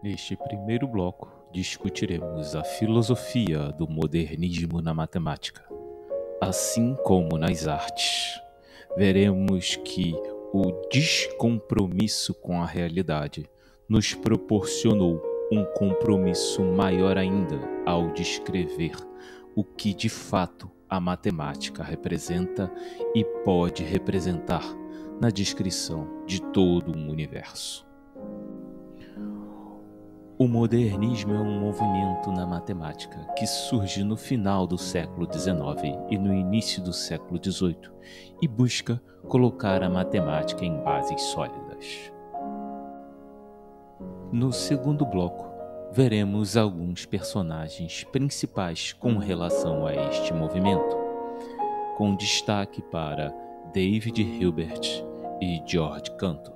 Neste primeiro bloco, discutiremos a filosofia do modernismo na matemática, assim como nas artes. Veremos que o descompromisso com a realidade nos proporcionou um compromisso maior ainda ao descrever o que de fato a matemática representa e pode representar na descrição de todo um universo. O modernismo é um movimento na matemática que surge no final do século XIX e no início do século XVIII e busca colocar a matemática em bases sólidas. No segundo bloco, veremos alguns personagens principais com relação a este movimento, com destaque para David Hilbert e George Cantor.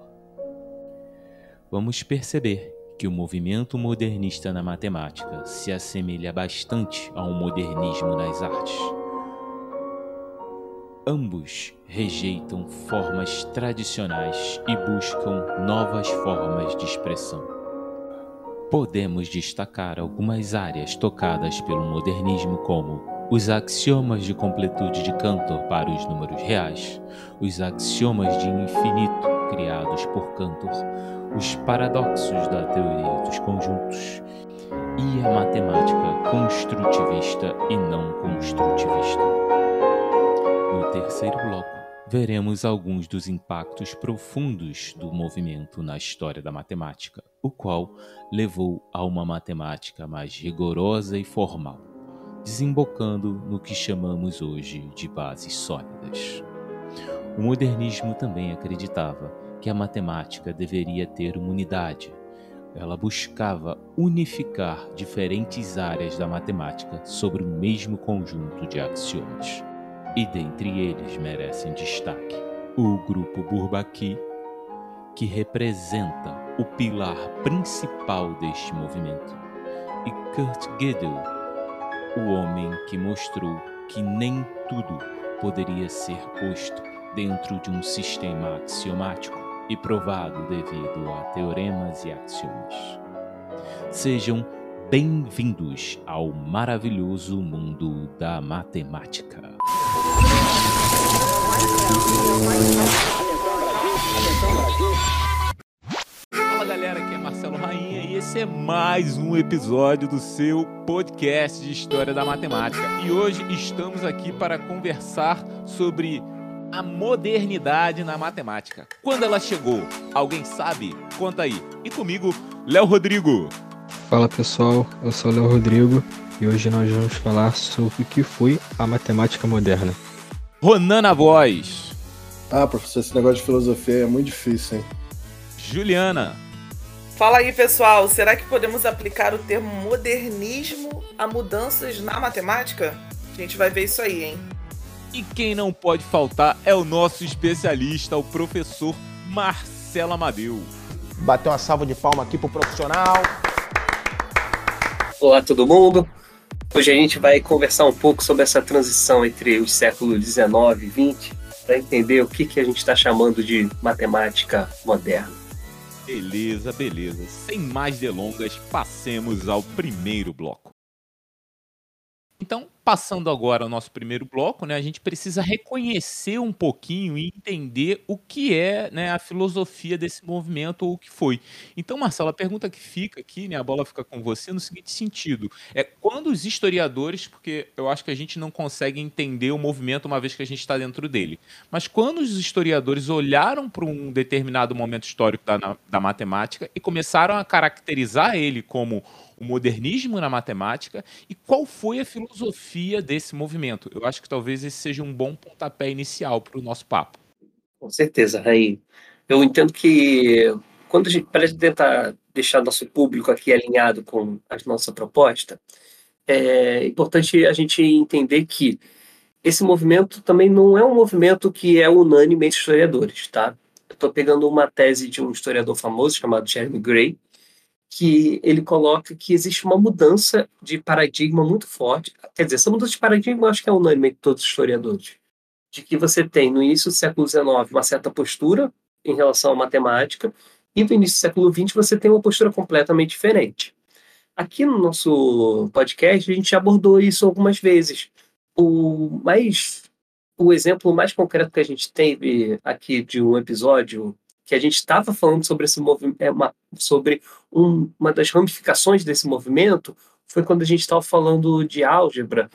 Vamos perceber que o movimento modernista na matemática se assemelha bastante ao modernismo nas artes. Ambos rejeitam formas tradicionais e buscam novas formas de expressão. Podemos destacar algumas áreas tocadas pelo modernismo, como os axiomas de completude de Cantor para os números reais, os axiomas de infinito criados por Cantor, os paradoxos da teoria dos conjuntos e a matemática construtivista e não construtivista. No terceiro bloco, veremos alguns dos impactos profundos do movimento na história da matemática, o qual levou a uma matemática mais rigorosa e formal, desembocando no que chamamos hoje de bases sólidas. O modernismo também acreditava que a matemática deveria ter uma unidade. Ela buscava unificar diferentes áreas da matemática sobre o mesmo conjunto de axiomas. E dentre eles merecem destaque o grupo Bourbaki, que representa o pilar principal deste movimento, e Kurt Gödel, o homem que mostrou que nem tudo poderia ser posto dentro de um sistema axiomático e provado devido a teoremas e axiomas. Sejam bem-vindos ao maravilhoso mundo da matemática. Fala galera, aqui é Marcelo Rainha e esse é mais um episódio do seu podcast de História da Matemática. E hoje estamos aqui para conversar sobre a modernidade na matemática. Quando ela chegou? Alguém sabe? Conta aí. E comigo, Léo Rodrigo. Fala pessoal, eu sou o Léo Rodrigo e hoje nós vamos falar sobre o que foi a matemática moderna. Ronana Voz. Ah, professor, esse negócio de filosofia é muito difícil, hein? Juliana. Fala aí, pessoal. Será que podemos aplicar o termo modernismo a mudanças na matemática? A gente vai ver isso aí, hein? E quem não pode faltar é o nosso especialista, o professor Marcelo Amadeu. Bateu uma salva de palma aqui pro profissional. Olá, todo mundo. Hoje a gente vai conversar um pouco sobre essa transição entre os séculos 19 e 20 para entender o que, que a gente está chamando de matemática moderna. Beleza, beleza. Sem mais delongas, passemos ao primeiro bloco. Então, passando agora ao nosso primeiro bloco, né, a gente precisa reconhecer um pouquinho e entender o que é né, a filosofia desse movimento ou o que foi. Então, Marcelo, a pergunta que fica aqui, né, a bola fica com você no seguinte sentido: é quando os historiadores, porque eu acho que a gente não consegue entender o movimento uma vez que a gente está dentro dele, mas quando os historiadores olharam para um determinado momento histórico da, da matemática e começaram a caracterizar ele como o modernismo na matemática e qual foi a filosofia desse movimento. Eu acho que talvez esse seja um bom pontapé inicial para o nosso papo. Com certeza, Raí. Eu entendo que quando a gente, para tentar deixar nosso público aqui alinhado com a nossa proposta, é importante a gente entender que esse movimento também não é um movimento que é unânime entre historiadores, tá? Eu estou pegando uma tese de um historiador famoso chamado Jeremy Gray, que ele coloca que existe uma mudança de paradigma muito forte. Quer dizer, essa mudança de paradigma acho que é unânime entre todos os historiadores. De que você tem, no início do século XIX, uma certa postura em relação à matemática, E no início do século XX você tem uma postura completamente diferente. Aqui no nosso podcast a gente abordou isso algumas vezes. O mais o exemplo mais concreto que a gente teve aqui de um episódio que a gente estava falando sobre esse movimento, é uma, sobre um, uma das ramificações desse movimento, foi quando a gente estava falando de álgebra,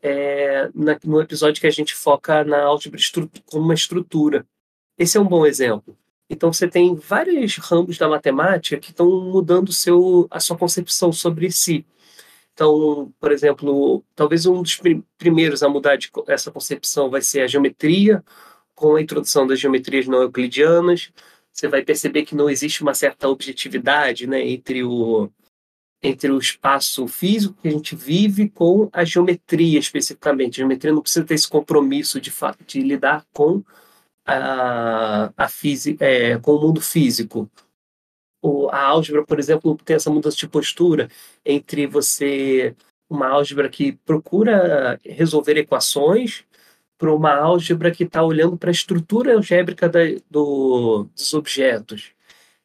é, na, no episódio que a gente foca na álgebra como uma estrutura. Esse é um bom exemplo. Então você tem vários ramos da matemática que estão mudando seu, a sua concepção sobre si. Então, por exemplo, talvez um dos primeiros a mudar de, essa concepção vai ser a geometria, com a introdução das geometrias não euclidianas. Você vai perceber que não existe uma certa objetividade né, entre, o, entre o espaço físico que a gente vive com a geometria especificamente. A geometria não precisa ter esse compromisso de, de lidar com a, a física, é, com o mundo físico. O, a álgebra, por exemplo, tem essa mudança de postura entre você uma álgebra que procura resolver equações para uma álgebra que está olhando para a estrutura algébrica da, do, dos objetos.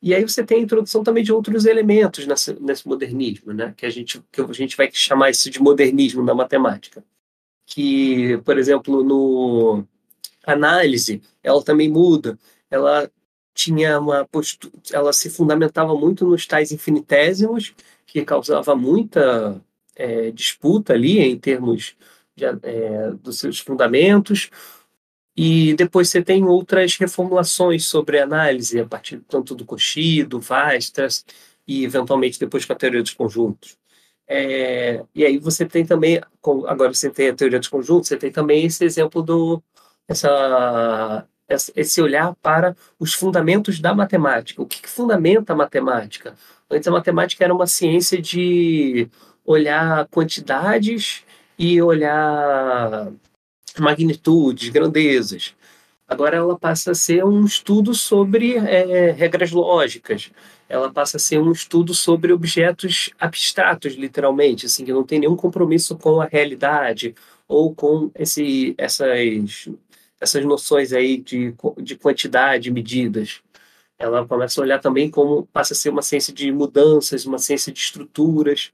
E aí você tem a introdução também de outros elementos nesse, nesse modernismo, né? que, a gente, que a gente vai chamar isso de modernismo na matemática. Que, por exemplo, no, análise, ela também muda. Ela tinha uma postura, ela se fundamentava muito nos tais infinitésimos, que causava muita é, disputa ali em termos de, é, dos seus fundamentos. E depois você tem outras reformulações sobre análise, a partir tanto do Cauchy, do Weierstrass, e eventualmente depois com a teoria dos conjuntos. É, e aí você tem também, agora você tem a teoria dos conjuntos, você tem também esse exemplo do, essa, esse olhar para os fundamentos da matemática. O que, que fundamenta a matemática? Antes a matemática era uma ciência de olhar quantidades e olhar magnitudes, grandezas. Agora ela passa a ser um estudo sobre é, regras lógicas. Ela passa a ser um estudo sobre objetos abstratos, literalmente, assim, que não tem nenhum compromisso com a realidade ou com esse, essas essas noções aí de, de quantidade, medidas. Ela começa a olhar também como passa a ser uma ciência de mudanças, uma ciência de estruturas.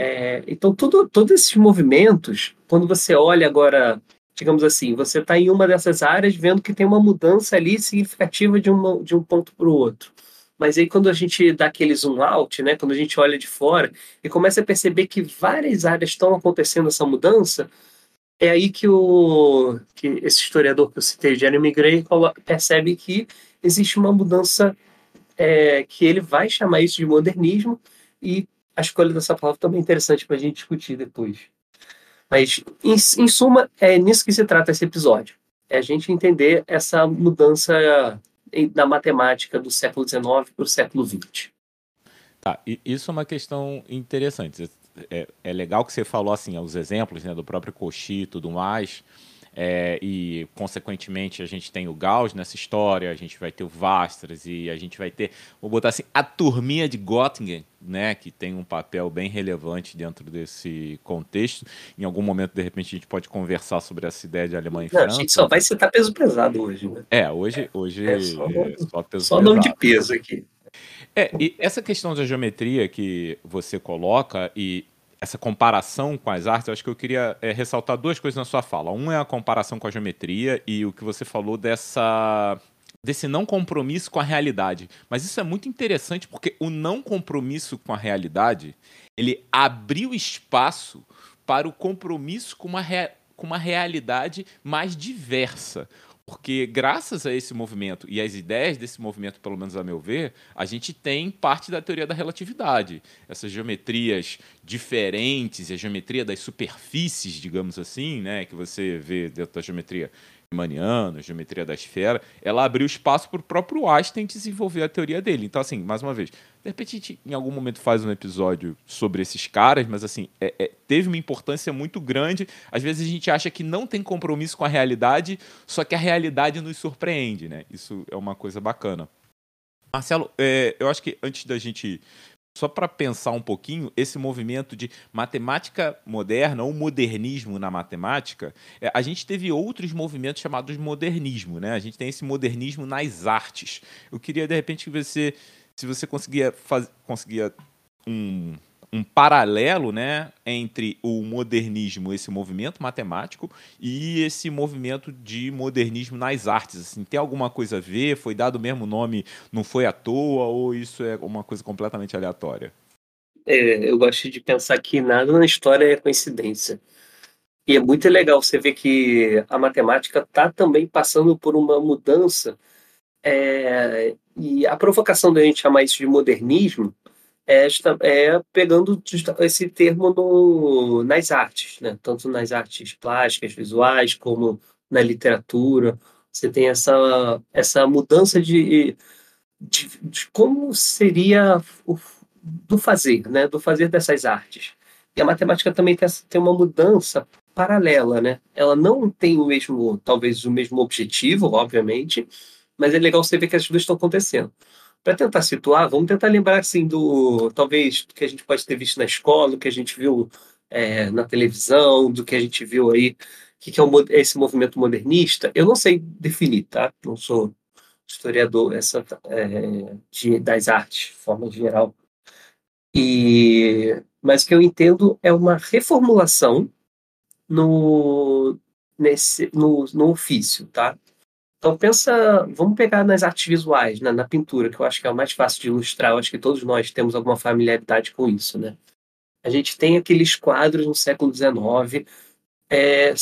É, então, todos esses movimentos, quando você olha agora, digamos assim, você está em uma dessas áreas vendo que tem uma mudança ali significativa de, uma, de um ponto para o outro. Mas aí quando a gente dá aquele zoom out, né, quando a gente olha de fora e começa a perceber que várias áreas estão acontecendo essa mudança, é aí que, o, que esse historiador que eu citei, Jeremy Gray, percebe que existe uma mudança é, que ele vai chamar isso de modernismo e a escolha dessa palavra também é interessante para a gente discutir depois. Mas, em, em, suma, é nisso que se trata esse episódio. É a gente entender essa mudança na matemática do século XIX para o século XX. Tá, isso é uma questão interessante é, é legal que você falou assim, os exemplos né, do próprio Cauchy e tudo mais. É, e, consequentemente, a gente tem o Gauss nessa história, a gente vai ter o Vastras e a gente vai ter, vou botar assim, a turminha de Göttingen, né, que tem um papel bem relevante dentro desse contexto. Em algum momento, de repente, a gente pode conversar sobre essa ideia de Alemanha e Não, França. A gente só vai citar peso pesado hoje, né? É, hoje, hoje é, só, é só peso só pesado. Só nome de peso aqui. É, e essa questão da geometria que você coloca e essa comparação com as artes, eu acho que eu queria é, ressaltar duas coisas na sua fala. Um é a comparação com a geometria e o que você falou dessa desse não compromisso com a realidade. Mas isso é muito interessante porque o não compromisso com a realidade, ele abriu espaço para o compromisso com uma, com uma realidade mais diversa. Porque graças a esse movimento e às ideias desse movimento, pelo menos a meu ver, a gente tem parte da teoria da relatividade. Essas geometrias diferentes, a geometria das superfícies, digamos assim, né, que você vê dentro da geometria riemanniana, geometria da esfera, ela abriu espaço para o próprio Einstein desenvolver a teoria dele. Então, assim, mais uma vez, de repente a gente em algum momento faz um episódio sobre esses caras, mas assim, é, é, teve uma importância muito grande. Às vezes a gente acha que não tem compromisso com a realidade, só que a realidade nos surpreende, né? Isso é uma coisa bacana. Marcelo, é, eu acho que antes da gente só para pensar um pouquinho, esse movimento de matemática moderna ou modernismo na matemática, é, a gente teve outros movimentos chamados modernismo, né? A gente tem esse modernismo nas artes. Eu queria, de repente, que você, se você conseguia, faz, conseguia um, um paralelo né, entre o modernismo, esse movimento matemático, e esse movimento de modernismo nas artes. Assim, tem alguma coisa a ver? Foi dado o mesmo nome, não foi à toa, ou isso é uma coisa completamente aleatória? É, eu gosto de pensar que nada na história é coincidência. E é muito legal você ver que a matemática está também passando por uma mudança. É, e a provocação da gente chamar isso de modernismo esta, é pegando esse termo no, nas artes, né? tanto nas artes plásticas, visuais, como na literatura. Você tem essa, essa mudança de, de, de como seria o, do fazer, né? do fazer dessas artes. E a matemática também tem, tem uma mudança paralela, né? Ela não tem o mesmo, talvez o mesmo objetivo, obviamente, mas é legal você ver que as duas estão acontecendo para tentar situar, vamos tentar lembrar assim do talvez do que a gente pode ter visto na escola, do que a gente viu é, na televisão, do que a gente viu aí, o que, que é o, esse movimento modernista. Eu não sei definir, tá? Não sou historiador essa é, de, das artes, de forma geral. E mas o que eu entendo é uma reformulação no nesse no, no ofício, tá? Então pensa, vamos pegar nas artes visuais, né, na pintura, que eu acho que é o mais fácil de ilustrar, eu acho que todos nós temos alguma familiaridade com isso, né? A gente tem aqueles quadros no século XIX é,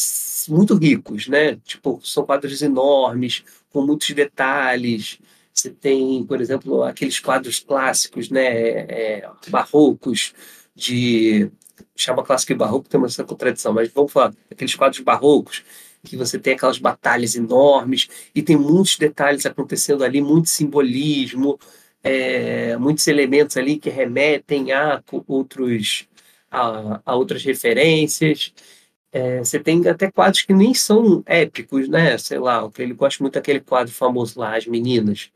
muito ricos, né? Tipo, são quadros enormes, com muitos detalhes. Você tem, por exemplo, aqueles quadros clássicos, né? É, barrocos de chama clássico e barroco tem uma certa contradição, mas vamos falar aqueles quadros barrocos que você tem aquelas batalhas enormes e tem muitos detalhes acontecendo ali, muito simbolismo, é, muitos elementos ali que remetem a outros a, a outras referências. É, você tem até quadros que nem são épicos, né? Sei lá, ele gosta muito daquele quadro famoso lá, As Meninas,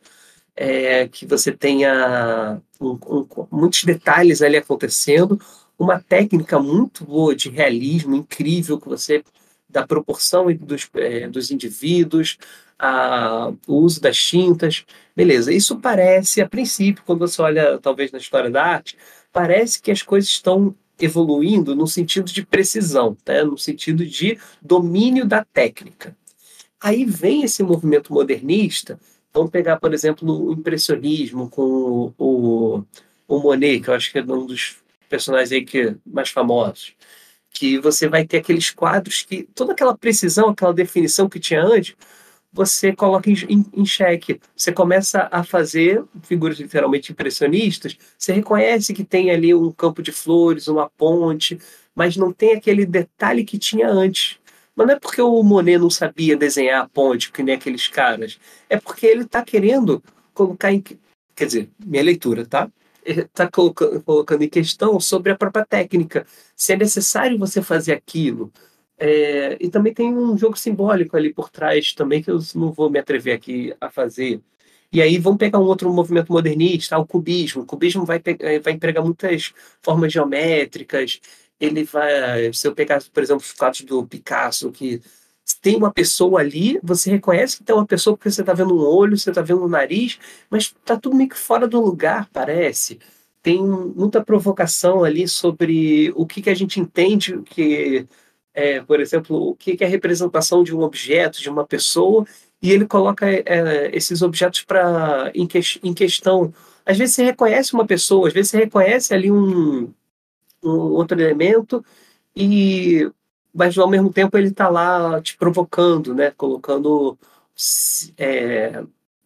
é, que você tenha um, um, muitos detalhes ali acontecendo, uma técnica muito boa de realismo, incrível, que você da proporção dos, é, dos indivíduos, a, o uso das tintas. Beleza, isso parece, a princípio, quando você olha talvez na história da arte, parece que as coisas estão evoluindo no sentido de precisão, né? no sentido de domínio da técnica. Aí vem esse movimento modernista, vamos pegar, por exemplo, o impressionismo com o, o Monet, que eu acho que é um dos personagens aí que, mais famosos que você vai ter aqueles quadros que toda aquela precisão, aquela definição que tinha antes, você coloca em, em, em xeque. Você começa a fazer figuras literalmente impressionistas, você reconhece que tem ali um campo de flores, uma ponte, mas não tem aquele detalhe que tinha antes. Mas não é porque o Monet não sabia desenhar a ponte, que nem aqueles caras. É porque ele está querendo colocar em. Quer dizer, minha leitura, tá? Está colocando, em questão sobre a própria técnica, se é necessário você fazer aquilo. É, e também tem um jogo simbólico ali por trás também que eu não vou me atrever aqui a fazer. E aí vamos pegar um outro movimento modernista, o cubismo. O cubismo vai, é, vai empregar muitas formas geométricas. Ele vai, se eu pegar, por exemplo, os quadros do Picasso, que tem uma pessoa ali, você reconhece que tem uma pessoa porque você está vendo um olho, você está vendo um nariz, mas está tudo meio que fora do lugar, parece. Tem muita provocação ali sobre o que, que a gente entende que, é, por exemplo, o que, que é representação de um objeto, de uma pessoa, e ele coloca é, esses objetos para em, que, em questão. Às vezes você reconhece uma pessoa, às vezes você reconhece ali um, um outro elemento, e mas ao mesmo tempo ele está lá te provocando, né? Colocando, é,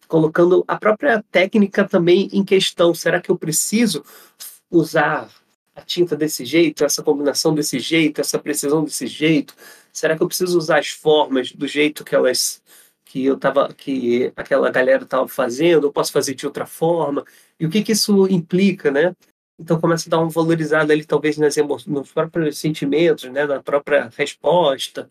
colocando a própria técnica também em questão. Será que eu preciso usar a tinta desse jeito, essa combinação desse jeito, essa precisão desse jeito? Será que eu preciso usar as formas do jeito que elas que eu tava que aquela galera estava fazendo? Eu posso fazer de outra forma? E o que que isso implica, né? Então começa a dar uma valorizada ali, talvez nas nos próprios sentimentos, né, na própria resposta.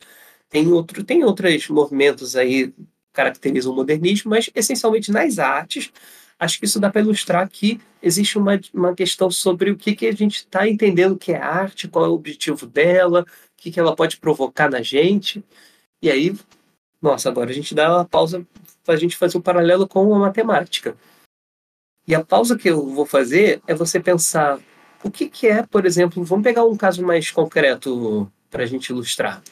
Tem outro, tem outros movimentos aí que caracterizam o modernismo, mas essencialmente nas artes acho que isso dá para ilustrar que existe uma, uma questão sobre o que, que a gente está entendendo que é arte, qual é o objetivo dela, o que, que ela pode provocar na gente. E aí, nossa, agora a gente dá uma pausa para a gente fazer um paralelo com a matemática. E a pausa que eu vou fazer é você pensar o que, que é, por exemplo, vamos pegar um caso mais concreto para a gente ilustrar.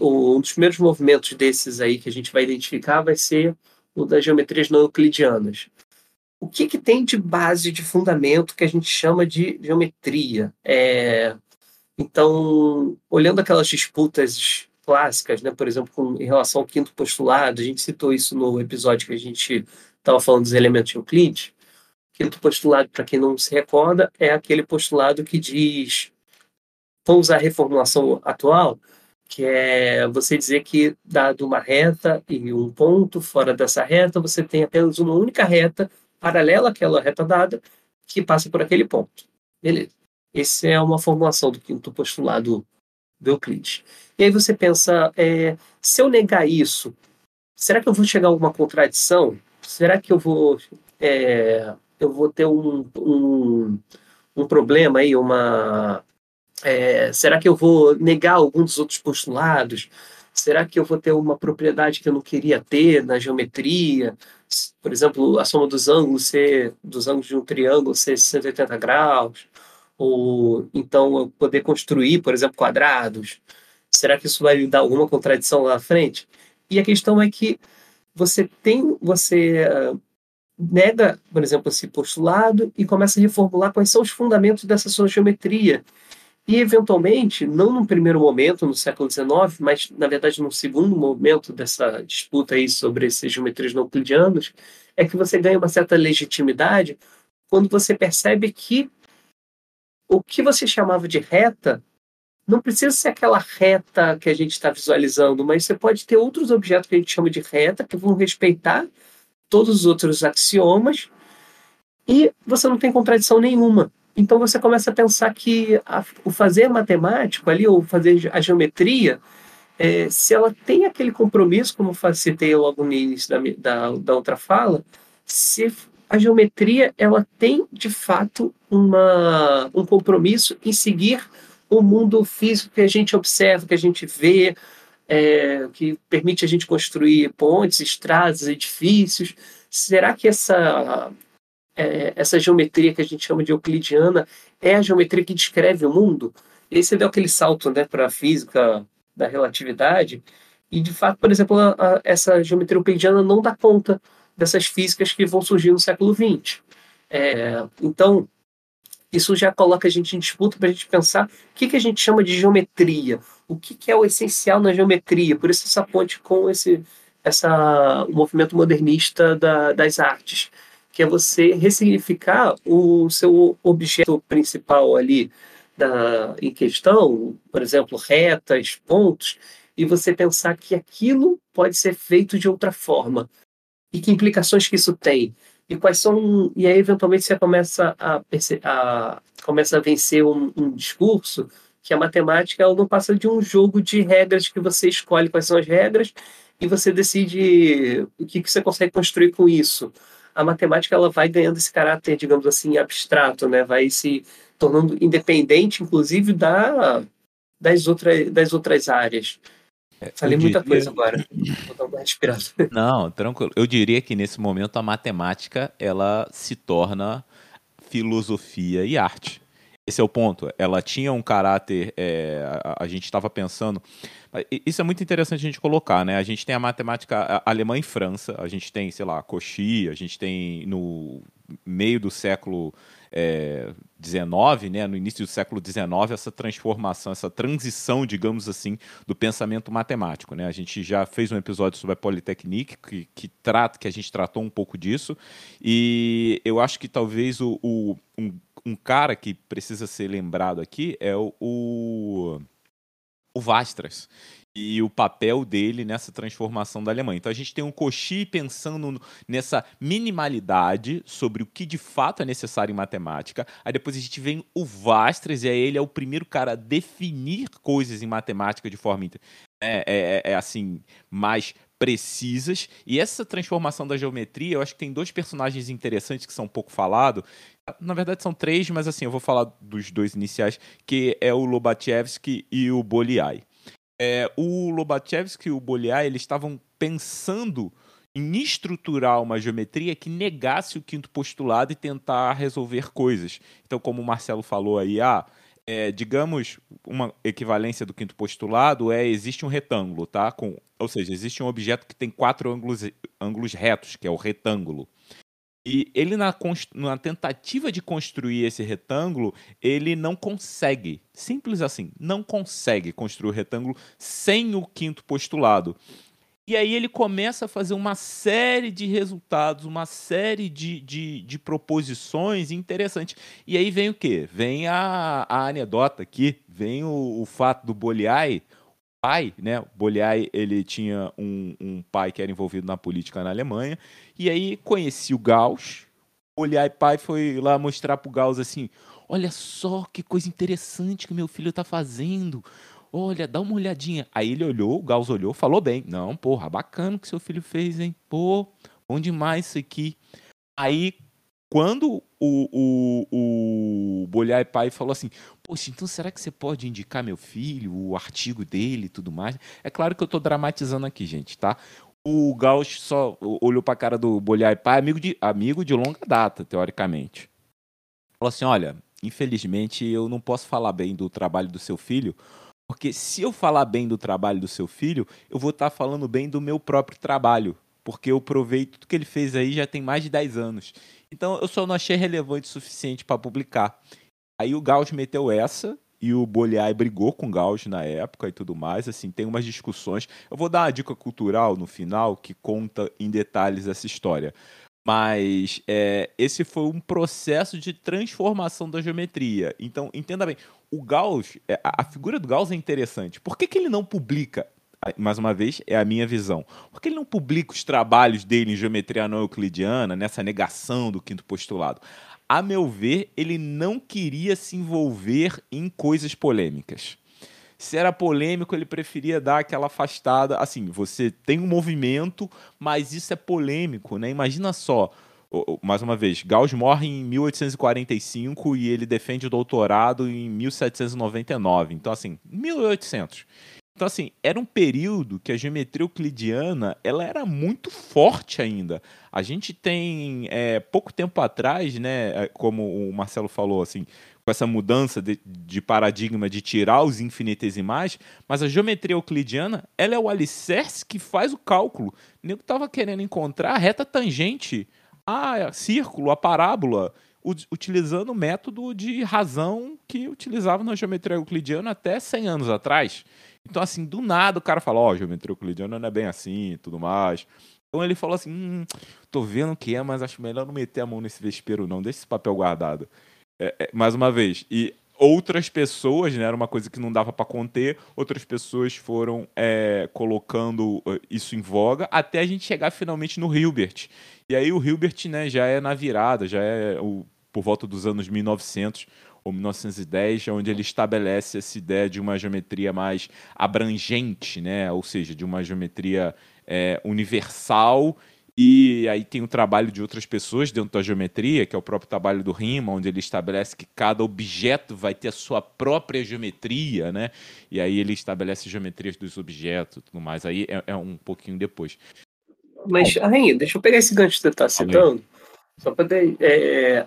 O, um dos primeiros movimentos desses aí que a gente vai identificar vai ser o das geometrias não euclidianas. O que, que tem de base, de fundamento, que a gente chama de geometria? É, então, olhando aquelas disputas clássicas, né, por exemplo, com, em relação ao quinto postulado, a gente citou isso no episódio que a gente estava falando dos elementos de Euclides. Quinto postulado, para quem não se recorda, é aquele postulado que diz, vamos usar a reformulação atual, que é você dizer que, dado uma reta e um ponto fora dessa reta, você tem apenas uma única reta paralela àquela reta dada que passa por aquele ponto. Beleza. Essa é uma formulação do quinto postulado do Euclides. E aí você pensa, é, se eu negar isso, será que eu vou chegar a alguma contradição? Será que eu vou é, eu vou ter um, um, um problema aí, uma. É, será que eu vou negar algum dos outros postulados? Será que eu vou ter uma propriedade que eu não queria ter na geometria? Por exemplo, a soma dos ângulos ser dos ângulos de um triângulo ser 180 graus, ou então eu poder construir, por exemplo, quadrados. Será que isso vai dar alguma contradição lá na frente? E a questão é que você tem, você nega, por exemplo, esse postulado e começa a reformular quais são os fundamentos dessa sua geometria. E, eventualmente, não no primeiro momento, no século XIX, mas, na verdade, no segundo momento dessa disputa aí sobre esses geometrias não euclidianos, é que você ganha uma certa legitimidade quando você percebe que o que você chamava de reta não precisa ser aquela reta que a gente está visualizando, mas você pode ter outros objetos que a gente chama de reta que vão respeitar todos os outros axiomas e você não tem contradição nenhuma. Então você começa a pensar que a, o fazer matemático ali, ou fazer a geometria, é, se ela tem aquele compromisso, como citei logo no início da, da, da outra fala, se a geometria ela tem de fato uma, um compromisso em seguir o mundo físico que a gente observa, que a gente vê, é, que permite a gente construir pontes, estradas, edifícios. Será que essa, é, essa geometria que a gente chama de euclidiana é a geometria que descreve o mundo? E aí você deu aquele salto né, para a física da relatividade, e de fato, por exemplo, a, a, essa geometria euclidiana não dá conta dessas físicas que vão surgir no século XX. É, então, isso já coloca a gente em disputa para a gente pensar o que, que a gente chama de geometria, o que, que é o essencial na geometria. Por isso essa ponte com esse essa, o movimento modernista da, das artes, que é você ressignificar o seu objeto principal ali da, em questão, por exemplo, retas, pontos, e você pensar que aquilo pode ser feito de outra forma. E que implicações que isso tem e quais são e aí eventualmente você começa a, a começa a vencer um, um, discurso que a matemática ela não passa de um jogo de regras que você escolhe quais são as regras e você decide o que, que você consegue construir com isso a matemática ela vai ganhando esse caráter digamos assim abstrato né vai se tornando independente inclusive da das outras das outras áreas é, Falei muita diria... coisa agora. Vou dar uma respirada. Não, tranquilo. Eu diria que nesse momento a matemática ela se torna filosofia e arte. Esse é o ponto. Ela tinha um caráter. É, a, a, gente estava pensando. Isso é muito interessante a gente colocar, né? A gente tem a matemática alemã e França, a gente tem, sei lá, Cauchy, a gente tem no meio do século é, 19, né, no início do século XIX, essa transformação, essa transição, digamos assim, do pensamento matemático. Né? A gente já fez um episódio sobre a Polytechnique que, que trata, que a gente tratou um pouco disso, e eu acho que talvez o, o um, um, cara que precisa ser lembrado aqui é o, o, o Vastras e o papel dele nessa transformação da Alemanha. Então a gente tem um Cauchy pensando nessa minimalidade sobre o que de fato é necessário em matemática. Aí depois a gente vem o Vastres e aí ele é o primeiro cara a definir coisas em matemática de forma é, é, é, é assim mais precisas. E essa transformação da geometria, eu acho que tem dois personagens interessantes que são pouco falados. Na verdade, são três, mas assim, eu vou falar dos dois iniciais, que é o Lobachevsky e o Boliai. É, o Lobachevsky e o Boliai, eles estavam pensando em estruturar uma geometria que negasse o quinto postulado e tentar resolver coisas. Então, como o Marcelo falou aí, ah, é, digamos, uma equivalência do quinto postulado é existe um retângulo, tá? Com, ou seja, existe um objeto que tem quatro ângulos, ângulos retos, que é o retângulo. E ele, na, na tentativa de construir esse retângulo, ele não consegue, simples assim, não consegue construir o retângulo sem o quinto postulado. E aí ele começa a fazer uma série de resultados, uma série de, de, de proposições interessantes. E aí vem o quê? Vem a, a anedota aqui, vem o, o fato do Boliai, pai, né? O Boliai, ele tinha um, um pai que era envolvido na política na Alemanha, e aí conheci o Gauss, o Boliai pai foi lá mostrar pro Gauss assim, olha só que coisa interessante que meu filho está fazendo, Olha, dá uma olhadinha. Aí ele olhou, o Gauss olhou, falou bem. Não, porra, bacana o que seu filho fez, hein? Pô, bom demais isso aqui. Aí, quando o, o, o Pai falou assim, poxa, então será que você pode indicar meu filho, o artigo dele e tudo mais? É claro que eu estou dramatizando aqui, gente, tá? O Gauss só olhou para a cara do Bolhai Pai, amigo de, amigo de longa data, teoricamente. Falou assim, olha, infelizmente eu não posso falar bem do trabalho do seu filho, porque se eu falar bem do trabalho do seu filho, eu vou estar tá falando bem do meu próprio trabalho. Porque eu provei tudo que ele fez aí já tem mais de 10 anos. Então eu só não achei relevante o suficiente para publicar. Aí o Gauss meteu essa e o Boliai brigou com o Gauss na época e tudo mais. Assim, tem umas discussões. Eu vou dar uma dica cultural no final que conta em detalhes essa história. Mas é, esse foi um processo de transformação da geometria. Então, entenda bem, o Gauss, é, a figura do Gauss é interessante. Por que, que ele não publica? Mais uma vez, é a minha visão. Por que ele não publica os trabalhos dele em geometria não euclidiana, nessa negação do quinto postulado? A meu ver, ele não queria se envolver em coisas polêmicas se era polêmico, ele preferia dar aquela afastada. Assim, você tem um movimento, mas isso é polêmico, né? Imagina só, mais uma vez, Gauss morre em 1845 e ele defende o doutorado em 1799. Então, assim, 1800. Então, assim, era um período que a geometria euclidiana ela era muito forte ainda. A gente tem, é, pouco tempo atrás, né, como o Marcelo falou, assim, com essa mudança de, de, paradigma de tirar os infinitesimais, mas a geometria euclidiana ela é o alicerce que faz o cálculo. O nego estava querendo encontrar a reta tangente, a círculo, a parábola, utilizando o método de razão que utilizava na geometria euclidiana até 100 anos atrás. Então, assim, do nada o cara fala, ó, oh, geometria euclidiana não é bem assim e tudo mais. Então ele falou assim, hum, tô vendo que é, mas acho melhor não meter a mão nesse vespeiro não, deixa esse papel guardado. É, é, mais uma vez, e outras pessoas, né, era uma coisa que não dava para conter, outras pessoas foram é, colocando uh, isso em voga até a gente chegar finalmente no Hilbert. E aí o Hilbert né, já é na virada, já é o, por volta dos anos 1900 ou 1910, onde ele estabelece essa ideia de uma geometria mais abrangente, né, ou seja, de uma geometria é, universal e aí tem o trabalho de outras pessoas dentro da geometria, que é o próprio trabalho do Riemann, onde ele estabelece que cada objeto vai ter a sua própria geometria, né? E aí ele estabelece geometrias dos objetos e tudo mais. Aí é, é um pouquinho depois. Mas, Rainha, deixa eu pegar esse gancho que você está citando, só para é,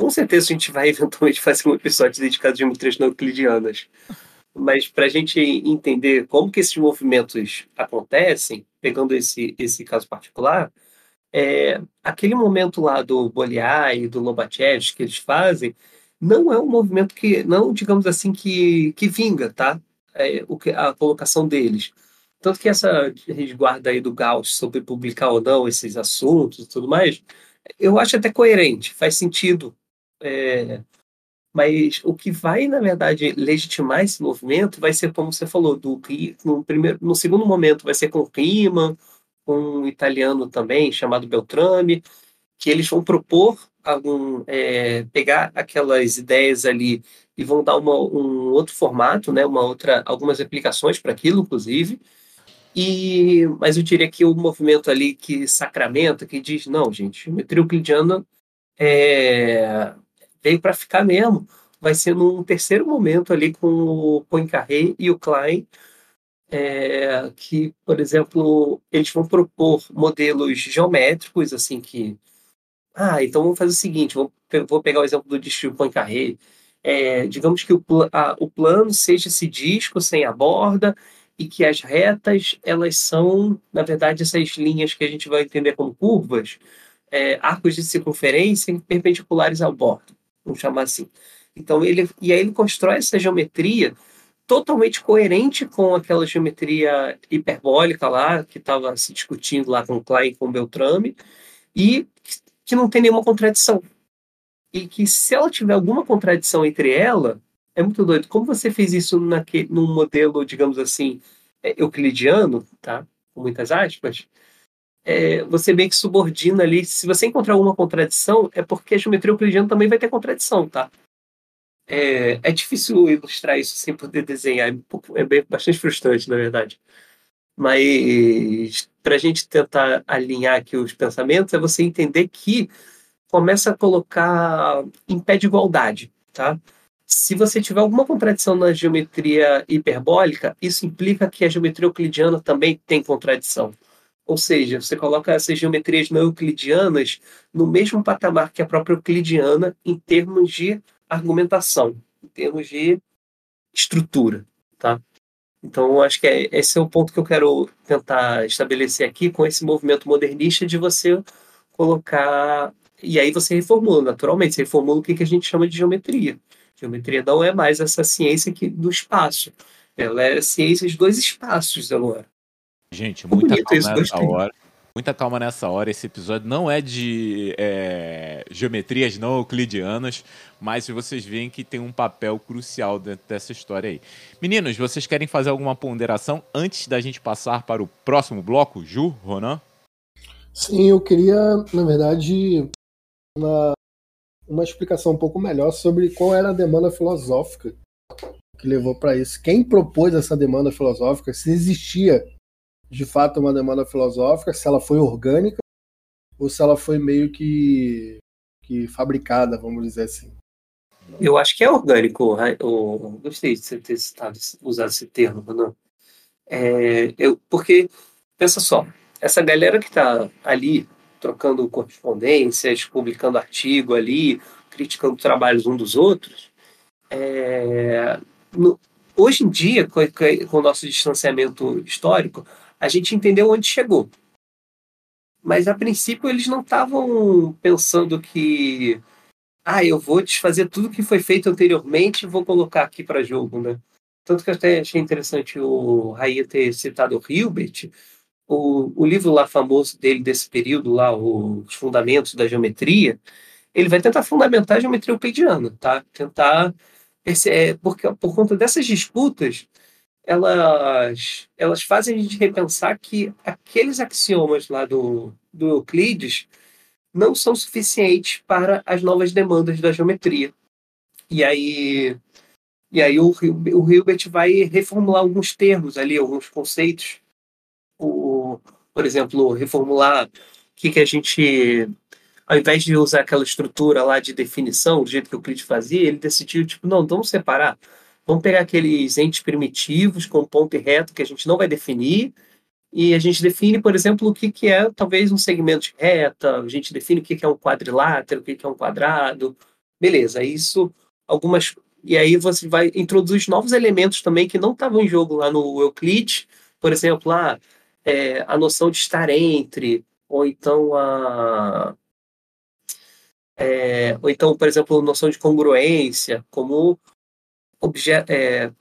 com certeza a gente vai eventualmente fazer um episódio dedicado a geometrias não euclidianas. Mas para a gente entender como que esses movimentos acontecem, pegando esse, esse caso particular, é, aquele momento lá do Boliar e do Lobachevsky que eles fazem, não é um movimento que, não digamos assim, que, que vinga, tá? É, o que, a colocação deles. Tanto que essa resguarda aí do Gauss sobre publicar ou não esses assuntos e tudo mais, eu acho até coerente, faz sentido. É, mas o que vai, na verdade, legitimar esse movimento vai ser, como você falou, do no, primeiro, no segundo momento vai ser com Riemann, com um italiano também chamado Beltrame, que eles vão propor algum, é, pegar aquelas ideias ali e vão dar uma, um outro formato, né, uma outra, algumas aplicações para aquilo, inclusive. E, mas eu diria que o movimento ali que sacramenta, que diz, não, gente, geometria euclidiana é, veio para ficar mesmo. Vai ser num terceiro momento ali com o Poincaré e o Klein, é, que, por exemplo, eles vão propor modelos geométricos, assim, que... Ah, então vamos fazer o seguinte, vou, vou pegar o exemplo do disco Poincaré. É, digamos que o, a, o plano seja esse disco sem a borda e que as retas, elas são, na verdade, essas linhas que a gente vai entender como curvas, é, arcos de circunferência perpendiculares ao bordo, vamos chamar assim. Então, ele, e aí ele constrói essa geometria totalmente coerente com aquela geometria hiperbólica lá, que estava se discutindo lá com Klein com Beltrame, e que não tem nenhuma contradição. E que se ela tiver alguma contradição entre ela, é muito doido. Como você fez isso naquele, num modelo, digamos assim, é, euclidiano, tá? com muitas aspas, é, você meio que subordina ali. Se você encontrar alguma contradição, é porque a geometria euclidiana também vai ter contradição, tá? É, é difícil ilustrar isso sem poder desenhar, é, um pouco, é bem, bastante frustrante, na verdade. Mas para a gente tentar alinhar aqui os pensamentos, é você entender que começa a colocar em pé de igualdade, tá? Se você tiver alguma contradição na geometria hiperbólica, isso implica que a geometria euclidiana também tem contradição. Ou seja, você coloca essas geometrias não euclidianas no mesmo patamar que a própria euclidiana em termos de argumentação, em termos de estrutura, tá? Então, acho que é, esse é o ponto que eu quero tentar estabelecer aqui com esse movimento modernista de você colocar. E aí você reformula, naturalmente, você reformula o que, a gente chama de geometria. Geometria não é mais essa ciência que, do espaço. Ela é ciência de dois espaços agora. Gente, muita calma nessa hora. Muita calma nessa hora. Esse episódio não é de é, geometrias não euclidianas, mas vocês veem que tem um papel crucial dentro dessa história aí. Meninos, vocês querem fazer alguma ponderação antes da gente passar para o próximo bloco? Ju, Ronan? Sim, eu queria, na verdade, uma, uma explicação um pouco melhor sobre qual era a demanda filosófica que levou para isso. Quem propôs essa demanda filosófica? Se existia de fato uma demanda filosófica, se ela foi orgânica ou se ela foi meio que, que fabricada, vamos dizer assim. Eu acho que é orgânico. Eu gostei de você ter citado, usado esse termo, não? É, eu, porque, pensa só, essa galera que está ali trocando correspondências, publicando artigo ali, criticando trabalhos um dos outros, é, no, hoje em dia, com, com o nosso distanciamento histórico, a gente entendeu onde chegou. Mas a princípio eles não estavam pensando que ah, eu vou desfazer tudo que foi feito anteriormente e vou colocar aqui para jogo, né? Tanto que eu até achei interessante o Raia ter citado o Hilbert, o, o livro lá famoso dele desse período lá, Os Fundamentos da Geometria, ele vai tentar fundamentar a geometria euclidiana, tá? Tentar é, porque por conta dessas disputas, elas, elas fazem a gente repensar que aqueles axiomas lá do, do Euclides não são suficientes para as novas demandas da geometria. E aí, e aí o, o Hilbert vai reformular alguns termos ali, alguns conceitos. O, por exemplo, reformular o que, que a gente ao invés de usar aquela estrutura lá de definição, do jeito que o Euclides fazia, ele decidiu, tipo, não, vamos separar. Vamos pegar aqueles entes primitivos com ponto e reto que a gente não vai definir, e a gente define, por exemplo, o que, que é talvez um segmento de reta, a gente define o que, que é um quadrilátero, o que, que é um quadrado. Beleza, isso, algumas. E aí você vai introduzir novos elementos também que não estavam em jogo lá no Euclid, por exemplo, lá, é, a noção de estar entre, ou então a. É, ou então, por exemplo, a noção de congruência, como é,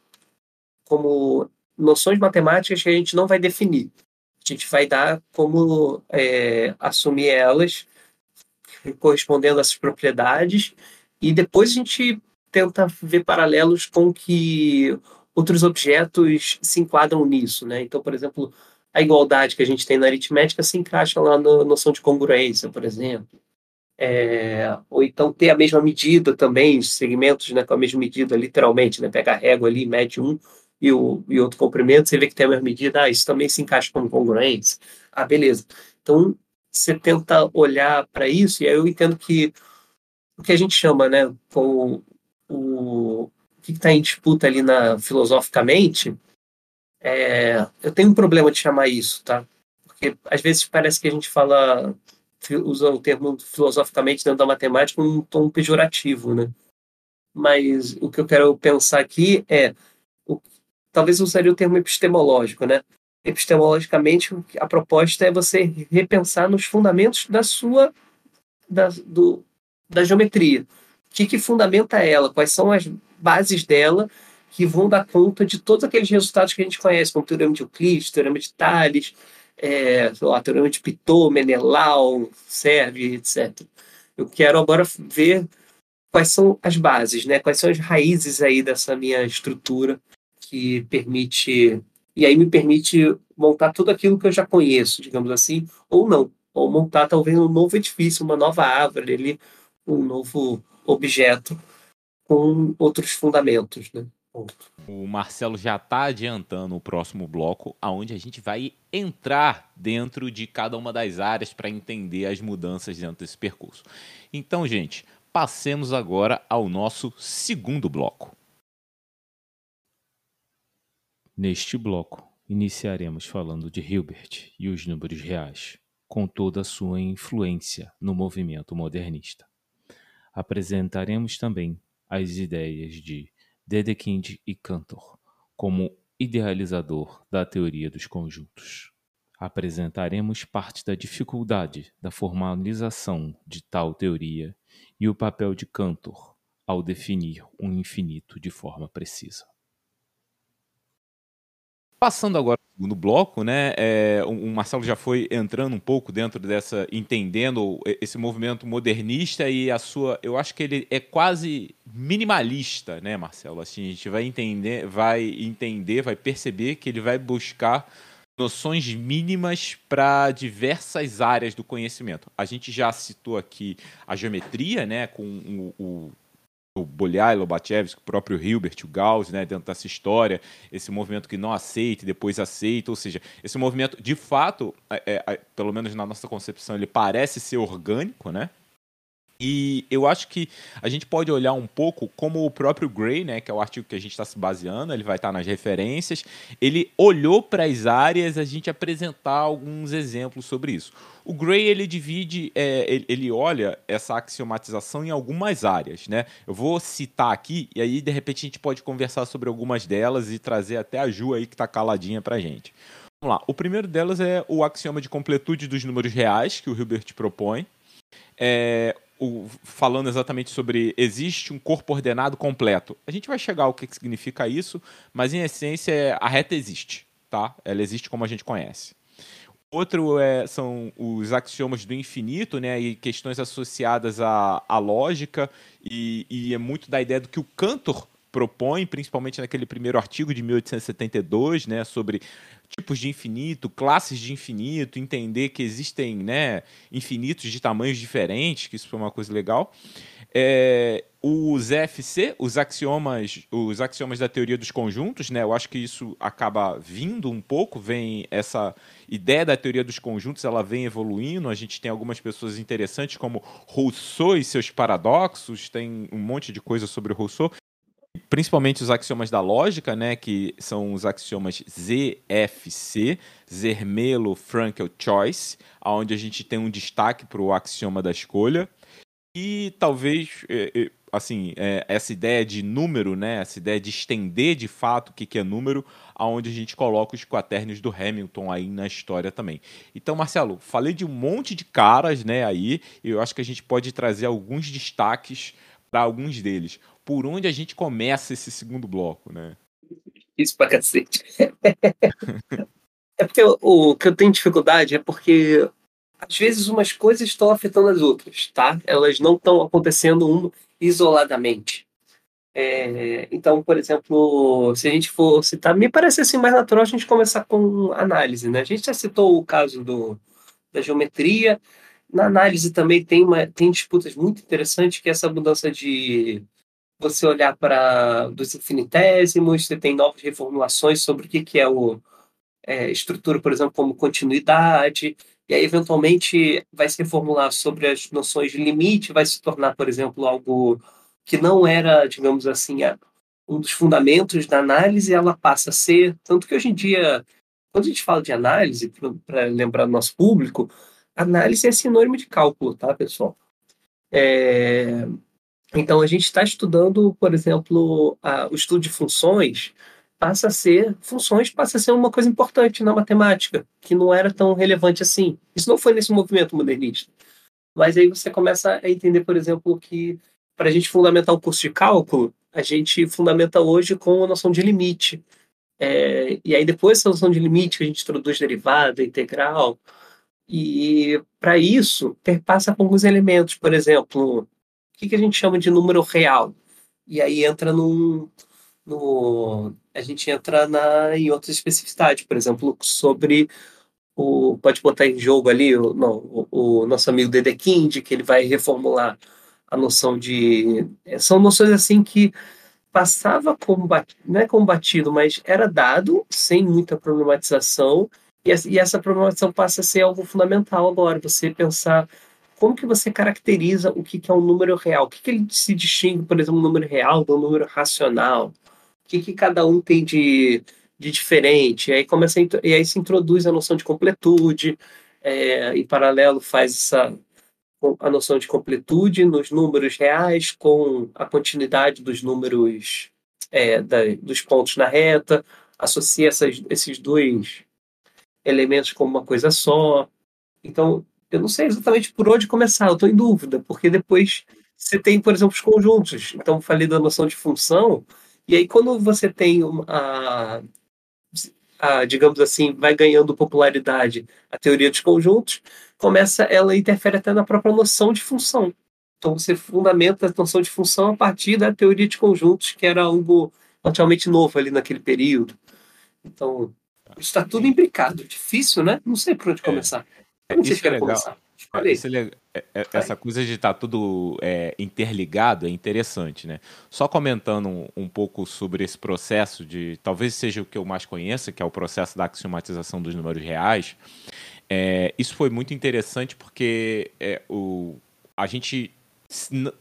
como noções matemáticas que a gente não vai definir. A gente vai dar como é, assumir elas correspondendo a essas propriedades e depois a gente tenta ver paralelos com que outros objetos se enquadram nisso, né? Então, por exemplo, a igualdade que a gente tem na aritmética se encaixa lá na noção de congruência, por exemplo é, ou então ter a mesma medida também, segmentos né, com a mesma medida, literalmente, né, pega a régua ali, mede um, e, o, e outro comprimento, você vê que tem a mesma medida, ah, isso também se encaixa com congruência. Ah, beleza. Então, você tenta olhar para isso, e aí eu entendo que o que a gente chama, né, com o, o que está em disputa ali na, filosoficamente, é, eu tenho um problema de chamar isso, tá? Porque às vezes parece que a gente fala, usa o termo filosoficamente dentro da matemática um tom pejorativo, né? Mas o que eu quero pensar aqui é, o, talvez usaria o termo epistemológico, né? Epistemologicamente, a proposta é você repensar nos fundamentos da sua, da, do, da geometria. O que, que fundamenta ela? Quais são as bases dela que vão dar conta de todos aqueles resultados que a gente conhece, como o Teorema de Euclides, Teorema de Tales, é, lá, de Pitot, Menelau, Serve, etc. Eu quero agora ver quais são as bases, né? quais são as raízes aí dessa minha estrutura que permite, e aí me permite montar tudo aquilo que eu já conheço, digamos assim, ou não, ou montar talvez um novo edifício, uma nova árvore ali, um novo objeto com outros fundamentos, né? O Marcelo já está adiantando o próximo bloco, aonde a gente vai entrar dentro de cada uma das áreas para entender as mudanças dentro desse percurso. Então, gente, passemos agora ao nosso segundo bloco. Neste bloco, iniciaremos falando de Hilbert e os números reais, com toda a sua influência no movimento modernista. Apresentaremos também as ideias de Dedekind e Cantor como idealizador da teoria dos conjuntos. Apresentaremos parte da dificuldade da formalização de tal teoria e o papel de Cantor ao definir um infinito de forma precisa. Passando agora ao segundo bloco, né? É, o Marcelo já foi entrando um pouco dentro dessa, entendendo esse movimento modernista e a sua. Eu acho que ele é quase minimalista, né, Marcelo? Assim, a gente vai entender, vai entender, vai perceber que ele vai buscar noções mínimas para diversas áreas do conhecimento. A gente já citou aqui a geometria, né, com o, o o Bolyai, Lobachevsky, o próprio Hilbert, o Gauss, né, dentro dessa história, esse movimento que não aceita e depois aceita, ou seja, esse movimento, de fato, é, é, pelo menos na nossa concepção, ele parece ser orgânico, né? E eu acho que a gente pode olhar um pouco como o próprio Gray, né, que é o artigo que a gente está se baseando, ele vai estar tá nas referências, ele olhou para as áreas a gente apresentar alguns exemplos sobre isso. O Gray ele divide, é, ele, olha essa axiomatização em algumas áreas, né? Eu vou citar aqui e aí de repente a gente pode conversar sobre algumas delas e trazer até a Ju aí que está caladinha para gente. Vamos lá. O primeiro delas é o axioma de completude dos números reais que o Hilbert propõe. É, o, falando exatamente sobre existe um corpo ordenado completo. A gente vai chegar ao que, significa isso, mas em essência a reta existe, tá? Ela existe como a gente conhece. Outro é, são os axiomas do infinito, né, e questões associadas à, à lógica, e, e é muito da ideia do que o Cantor propõe, principalmente naquele primeiro artigo de 1872, né, sobre tipos de infinito, classes de infinito, entender que existem né, infinitos de tamanhos diferentes, que isso foi uma coisa legal. É, os EFC, os axiomas, os axiomas da teoria dos conjuntos, né? Eu acho que isso acaba vindo um pouco, vem essa ideia da teoria dos conjuntos, ela vem evoluindo. A gente tem algumas pessoas interessantes como Rousseau e seus paradoxos, tem um monte de coisa sobre Rousseau principalmente os axiomas da lógica, né, que são os axiomas ZFC, Zermelo, Frankel, Choice, onde a gente tem um destaque para o axioma da escolha. E talvez, é, é, assim, é, essa ideia de número, né, essa ideia de estender de fato o que, é número, aonde a gente coloca os quaternios do Hamilton aí na história também. Então, Marcelo, falei de um monte de caras, né, aí, e eu acho que a gente pode trazer alguns destaques para alguns deles por onde a gente começa esse segundo bloco, né? Isso pra cacete. é porque o, o que eu tenho dificuldade é porque às vezes umas coisas estão afetando as outras, tá? Elas não estão acontecendo um isoladamente. É, então, por exemplo, se a gente for citar, me parece assim mais natural a gente começar com análise, né? A gente já citou o caso do, da geometria. Na análise também tem, uma, tem disputas muito interessantes, que é essa mudança de você olhar para dos infinitésimos, você tem novas reformulações sobre o que, que é o é, estrutura, por exemplo, como continuidade, e aí eventualmente vai se reformular sobre as noções de limite, vai se tornar, por exemplo, algo que não era, digamos assim, um dos fundamentos da análise, ela passa a ser, tanto que hoje em dia, quando a gente fala de análise, para lembrar do nosso público, análise é sinônimo de cálculo, tá, pessoal? É, então, a gente está estudando, por exemplo, a, o estudo de funções, passa a ser, funções passa a ser uma coisa importante na matemática, que não era tão relevante assim. Isso não foi nesse movimento modernista. Mas aí você começa a entender, por exemplo, que para a gente fundamentar um curso de cálculo, a gente fundamenta hoje com a noção de limite. É, e aí, depois dessa noção de limite, a gente introduz derivada, integral. E para isso, perpassa com alguns elementos. Por exemplo, que, que a gente chama de número real? E aí entra num, no, a gente entra na, em outras especificidades, por exemplo, sobre o, pode botar em jogo ali o, não, o, o nosso amigo Dedekind, que ele vai reformular a noção de. São noções assim que passava como batido, não é como batido, mas era dado sem muita problematização, e essa problematização passa a ser algo fundamental agora, você pensar como que você caracteriza o que, que é um número real? O que, que ele se distingue, por exemplo, um número real do número racional? O que, que cada um tem de, de diferente? E aí, começa e aí se introduz a noção de completude, é, em paralelo faz essa a noção de completude nos números reais com a continuidade dos números é, da, dos pontos na reta, associa essas, esses dois elementos como uma coisa só. Então, eu não sei exatamente por onde começar, eu estou em dúvida, porque depois você tem, por exemplo, os conjuntos. Então, falei da noção de função, e aí quando você tem a, a, digamos assim, vai ganhando popularidade a teoria dos conjuntos, começa, ela interfere até na própria noção de função. Então, você fundamenta a noção de função a partir da teoria de conjuntos, que era algo relativamente novo ali naquele período. Então, está tudo imbricado. Difícil, né? Não sei por onde é. Começar. É, isso é legal. Isso é, é, é, essa coisa de estar tá tudo é, interligado é interessante, né? Só comentando um, um, pouco sobre esse processo de, talvez seja o que eu mais conheça, que é o processo da axiomatização dos números reais. Isso foi muito interessante porque o, a gente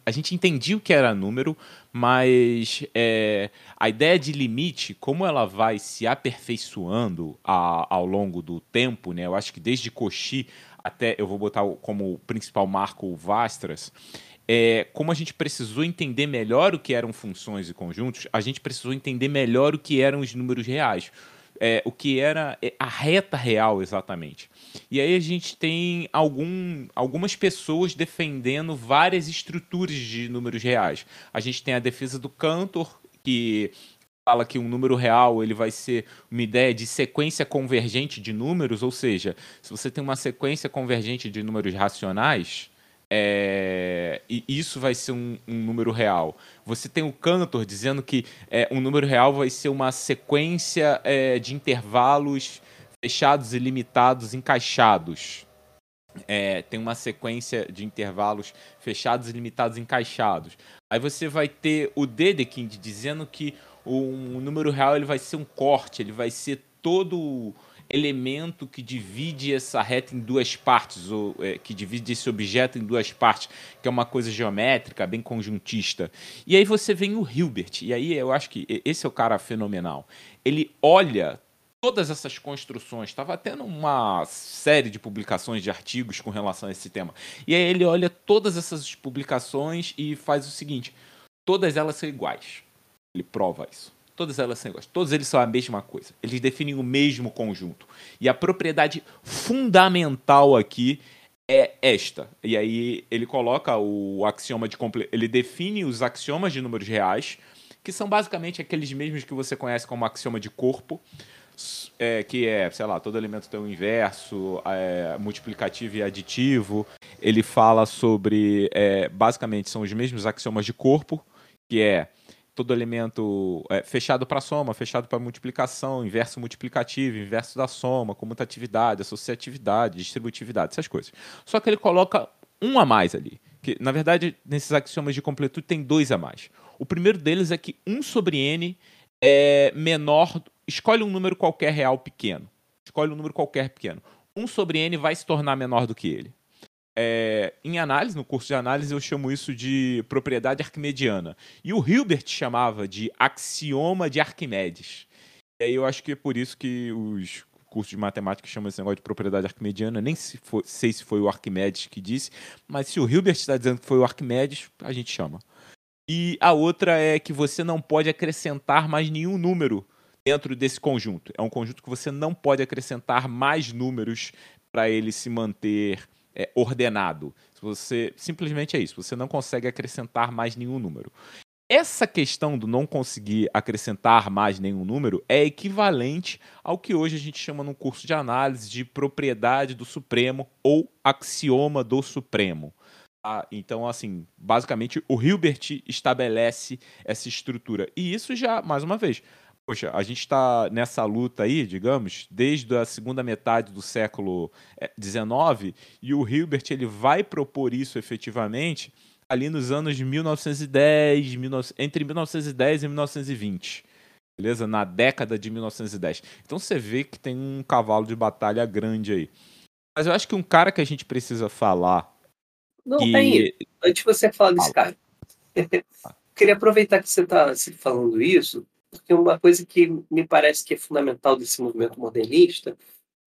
a gente entendia o que era número, mas é, a ideia de limite, como ela vai se aperfeiçoando a, ao longo do tempo, né? Eu acho que desde Cauchy até eu vou botar como principal marco o Vastras, é, como a gente precisou entender melhor o que eram funções e conjuntos, a gente precisou entender melhor o que eram os números reais. É, o que era é, a reta real exatamente. E aí a gente tem algum, algumas pessoas defendendo várias estruturas de números reais. A gente tem a defesa do Cantor, que fala que um número real ele vai ser uma ideia de sequência convergente de números, ou seja, se você tem uma sequência convergente de números racionais, é, e isso vai ser um, um, número real. Você tem o Cantor dizendo que é, um número real vai ser uma sequência é, de intervalos fechados e limitados encaixados. É, tem uma sequência de intervalos fechados e limitados encaixados. Aí você vai ter o Dedekind dizendo que um número real ele vai ser um corte, ele vai ser todo elemento que divide essa reta em duas partes, ou é, que divide esse objeto em duas partes, que é uma coisa geométrica, bem conjuntista. E aí você vem o Hilbert, e aí eu acho que esse é o cara fenomenal. Ele olha todas essas construções, estava tendo uma série de publicações de artigos com relação a esse tema. E aí ele olha todas essas publicações e faz o seguinte: todas elas são iguais ele prova isso. Todas elas são iguais. Todos eles são a mesma coisa. Eles definem o mesmo conjunto. E a propriedade fundamental aqui é esta. E aí ele coloca o axioma de comple... ele define os axiomas de números reais, que são basicamente aqueles mesmos que você conhece como axioma de corpo, é, que é, sei lá, todo elemento tem um inverso, é, multiplicativo e aditivo. Ele fala sobre, é, basicamente, são os mesmos axiomas de corpo, que é todo elemento é, fechado para soma, fechado para multiplicação, inverso multiplicativo, inverso da soma, comutatividade, associatividade, distributividade, essas coisas. Só que ele coloca um a mais ali. Que, na verdade, nesses axiomas de completude tem dois a mais. O primeiro deles é que 1 sobre n é menor. Escolhe um número qualquer real pequeno. Escolhe um número qualquer pequeno. 1 sobre n vai se tornar menor do que ele. É, em análise, no curso de análise, eu chamo isso de propriedade arquimediana. E o Hilbert chamava de axioma de Arquimedes. E aí eu acho que é por isso que os cursos de matemática chamam esse negócio de propriedade arquimediana. Nem se for, sei se foi o Arquimedes que disse, mas se o Hilbert está dizendo que foi o Arquimedes, a gente chama. E a outra é que você não pode acrescentar mais nenhum número dentro desse conjunto. É um conjunto que você não pode acrescentar mais números para ele se manter é, ordenado. Você simplesmente é isso. Você não consegue acrescentar mais nenhum número. Essa questão do não conseguir acrescentar mais nenhum número é equivalente ao que hoje a gente chama no curso de análise de propriedade do Supremo ou axioma do Supremo. Ah, então, assim, basicamente o Hilbert estabelece essa estrutura. E isso já, mais uma vez, Poxa, a gente está nessa luta aí, digamos, desde a segunda metade do século XIX, é, e o Hilbert ele vai propor isso efetivamente ali nos anos de 1910, 19, entre 1910 e 1920. Beleza? Na década de 1910. Então você vê que tem um cavalo de batalha grande aí. Mas eu acho que um cara que a gente precisa falar. Não, que... tem. Antes de você falar desse cara, queria aproveitar que você está falando isso porque uma coisa que me parece que é fundamental desse movimento modernista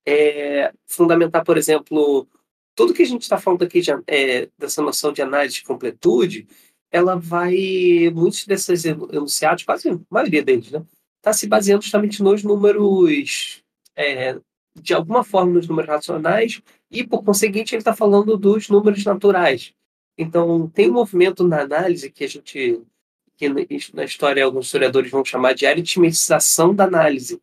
é fundamentar, por exemplo, tudo que a gente está falando aqui de, é, dessa noção de análise de completude, ela vai, muitos desses enunciados, quase a maioria deles, né, está se baseando justamente nos números, é, de alguma forma, nos números racionais, e, por conseguinte, ele está falando dos números naturais. Então, tem um movimento na análise que a gente que na história alguns historiadores vão chamar de aritmetização da análise,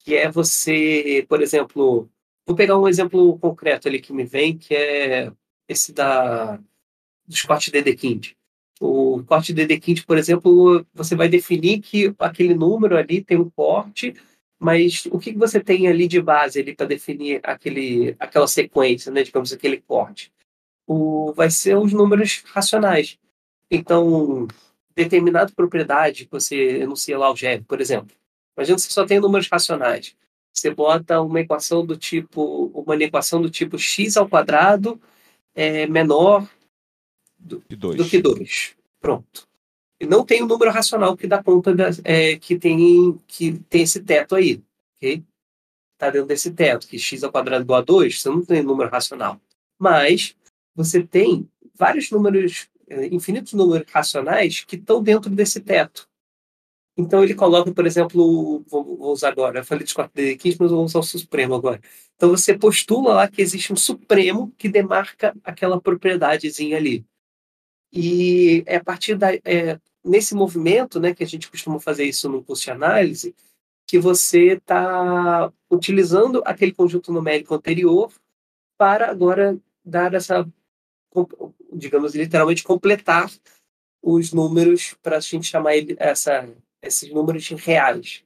que é você, por exemplo, vou pegar um exemplo concreto ali que me vem, que é esse da dos cortes de Dedekind. O corte de Dedekind, por exemplo, você vai definir que aquele número ali tem um corte, mas o que você tem ali de base ali para definir aquele, aquela sequência, né, digamos, aquele corte? O, vai ser os números racionais. Então, determinada propriedade que você enuncia lá algébrico, por exemplo. Imagina que você só tem números racionais. Você bota uma equação do tipo, uma equação do tipo x ao quadrado é menor do, do que 2. Pronto. E não tem um número racional que dá conta da, é, que tem que tem esse teto aí, ok? Está dentro desse teto, que x ao quadrado igual a 2, você não tem número racional. Mas você tem vários números infinitos números racionais que estão dentro desse teto. Então ele coloca, por exemplo, vou, usar agora, eu falei de 4 de 15, mas vou usar o Supremo agora. Então você postula lá que existe um Supremo que demarca aquela propriedadezinha ali. E é a partir da, é, nesse movimento, né, que a gente costuma fazer isso no curso de análise, que você está utilizando aquele conjunto numérico anterior para agora dar essa digamos, literalmente completar os números para a gente chamar ele, essa, esses números reais.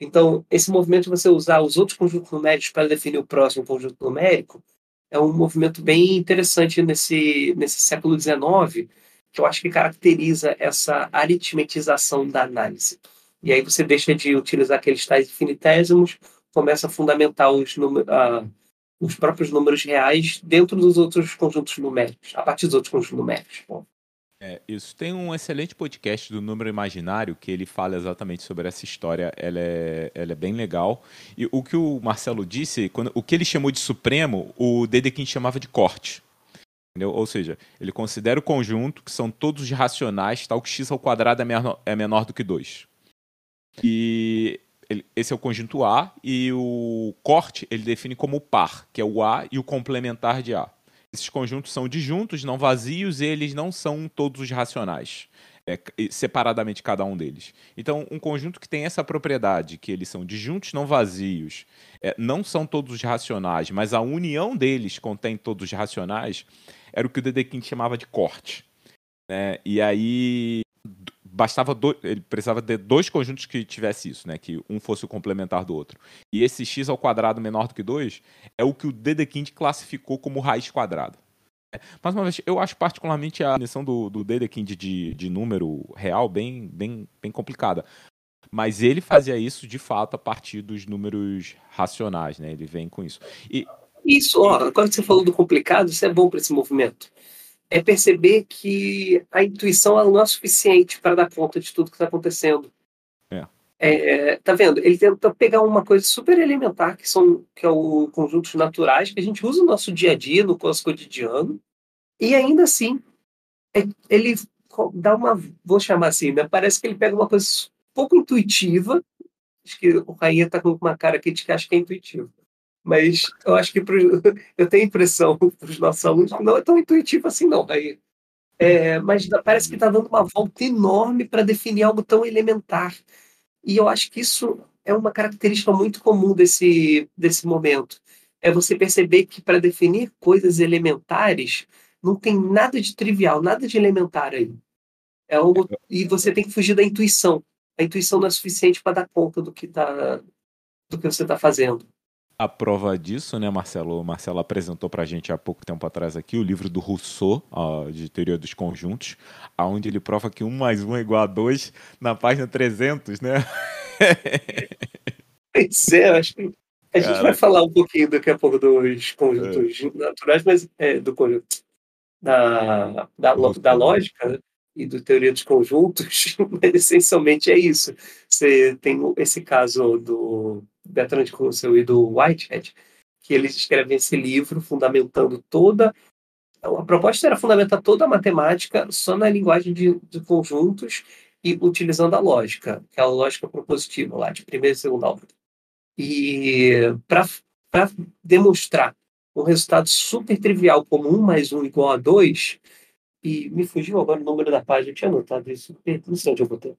Então, esse movimento de você usar os outros conjuntos numéricos para definir o próximo conjunto numérico é um movimento bem interessante nesse, nesse século XIX, que eu acho que caracteriza essa aritmetização da análise. E aí você deixa de utilizar aqueles tais infinitésimos, começa a fundamentar os, números, os próprios números reais dentro dos outros conjuntos numéricos, a partir dos outros conjuntos numéricos. É, isso. Tem um excelente podcast do Número Imaginário que ele fala exatamente sobre essa história. Ela é, ela é bem legal. E o que o Marcelo disse, quando, o que ele chamou de supremo, o Dedekind chamava de corte. Entendeu? Ou seja, ele considera o conjunto, que são todos racionais, tal que x ao quadrado é menor, é menor do que 2. E ele, esse é o conjunto A e o corte ele define como par, que é o A e o complementar de A. Esses conjuntos são disjuntos, não vazios, e eles não são todos os racionais, é, separadamente cada um deles. Então, um conjunto que tem essa propriedade, que eles são disjuntos, não vazios, é, não são todos os racionais, mas a união deles contém todos os racionais, era o que o Dedekind chamava de corte. Né? E aí bastava do, ele precisava ter dois conjuntos que tivesse isso, né? Que um fosse o complementar do outro. E esse x ao quadrado menor do que 2 é o que o Dedekind classificou como raiz quadrada. Mais uma vez, eu acho particularmente a definição do, do Dedekind de, de número real bem, bem, bem complicada. Mas ele fazia isso de fato a partir dos números racionais, né? Ele vem com isso. E, Isso, ó, que você falou do complicado, isso é bom para esse movimento. É perceber que a intuição ela não é suficiente para dar conta de tudo que está acontecendo. É. É, tá vendo? Ele tenta pegar uma coisa super elementar, que são que é o conjuntos naturais, que a gente usa no nosso dia a dia, no nosso cotidiano, e ainda assim, é- ele dá uma, vou chamar assim, né? Parece que ele pega uma coisa pouco intuitiva, acho que o Rainha tá com uma cara aqui de que acha que é intuitivo. Mas eu acho que pro, eu tenho a impressão para os nossos alunos que não é tão intuitivo assim, não, Rainha. É, mas parece que está dando uma volta enorme para definir algo tão elementar. E eu acho que isso é uma característica muito comum desse, desse momento. É você perceber que para definir coisas elementares, não tem nada de trivial, nada de elementar aí. É algo, e você tem que fugir da intuição. A intuição não é suficiente para dar conta do que, tá, do que você está fazendo. A prova disso, né, Marcelo? O Marcelo apresentou pra gente há pouco tempo atrás aqui o livro do Rousseau, ó, de Teoria dos Conjuntos, onde ele prova que 1 mais 1 é igual a 2 na página 300, né? Pois é, acho que a gente Cara. vai falar um pouquinho daqui a pouco dos conjuntos naturais, mas é, do conjunto da, da, da lógica né, e do teoria dos conjuntos, mas essencialmente é isso. Você tem esse caso do Bertrand Russell e do Whitehead, que eles escrevem esse livro fundamentando toda a proposta era fundamentar toda a matemática só na linguagem de, de conjuntos e utilizando a lógica, que é lógica propositiva lá, de primeira e segunda ordem. E para demonstrar um resultado super trivial como 1 mais 1 igual a 2, e me fugiu agora o número da página, eu tinha anotado isso, não sei onde eu botei.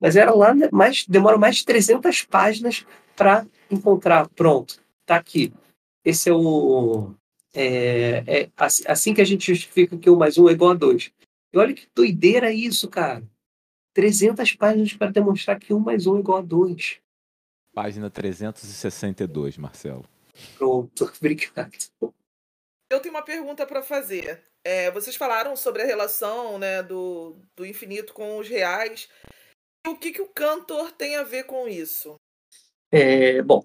Mas era lá, né, mais, demora mais de 300 páginas para encontrar. Pronto, tá aqui. Esse é o. É, é assim- assim que a gente justifica que 1 mais 1 é igual a 2. E olha que doideira isso, cara. 300 páginas para demonstrar que 1 mais 1 é igual a 2. Página 362, Marcelo. Pronto, obrigado. Eu tenho uma pergunta para fazer. É, vocês falaram sobre a relação né, do, do infinito com os reais. O que, que o cantor tem a ver com isso? É, bom,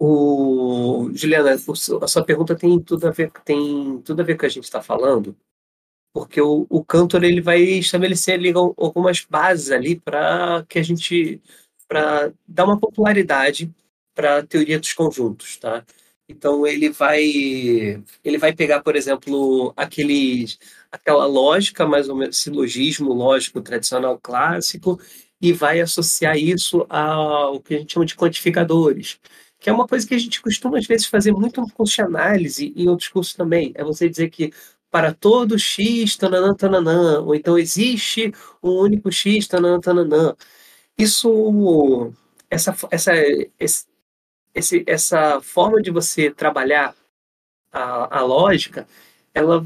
o, Juliana, a sua pergunta tem tudo a ver, tem tudo a ver com o que a gente está falando, porque o, o Cantor ele vai estabelecer ali al- algumas bases ali para que a gente para dar uma popularidade para a teoria dos conjuntos, tá? Então ele vai ele vai pegar, por exemplo, aqueles aquela lógica mais ou menos silogismo lógico tradicional clássico e vai associar isso ao que a gente chama de quantificadores, que é uma coisa que a gente costuma às vezes fazer muito no curso de análise e em outros cursos também. É você dizer que para todo x, tananã, tananã, ou então existe um único x, tananã, tananã. Isso, essa, essa, esse, esse- essa forma de você trabalhar a, a lógica, ela,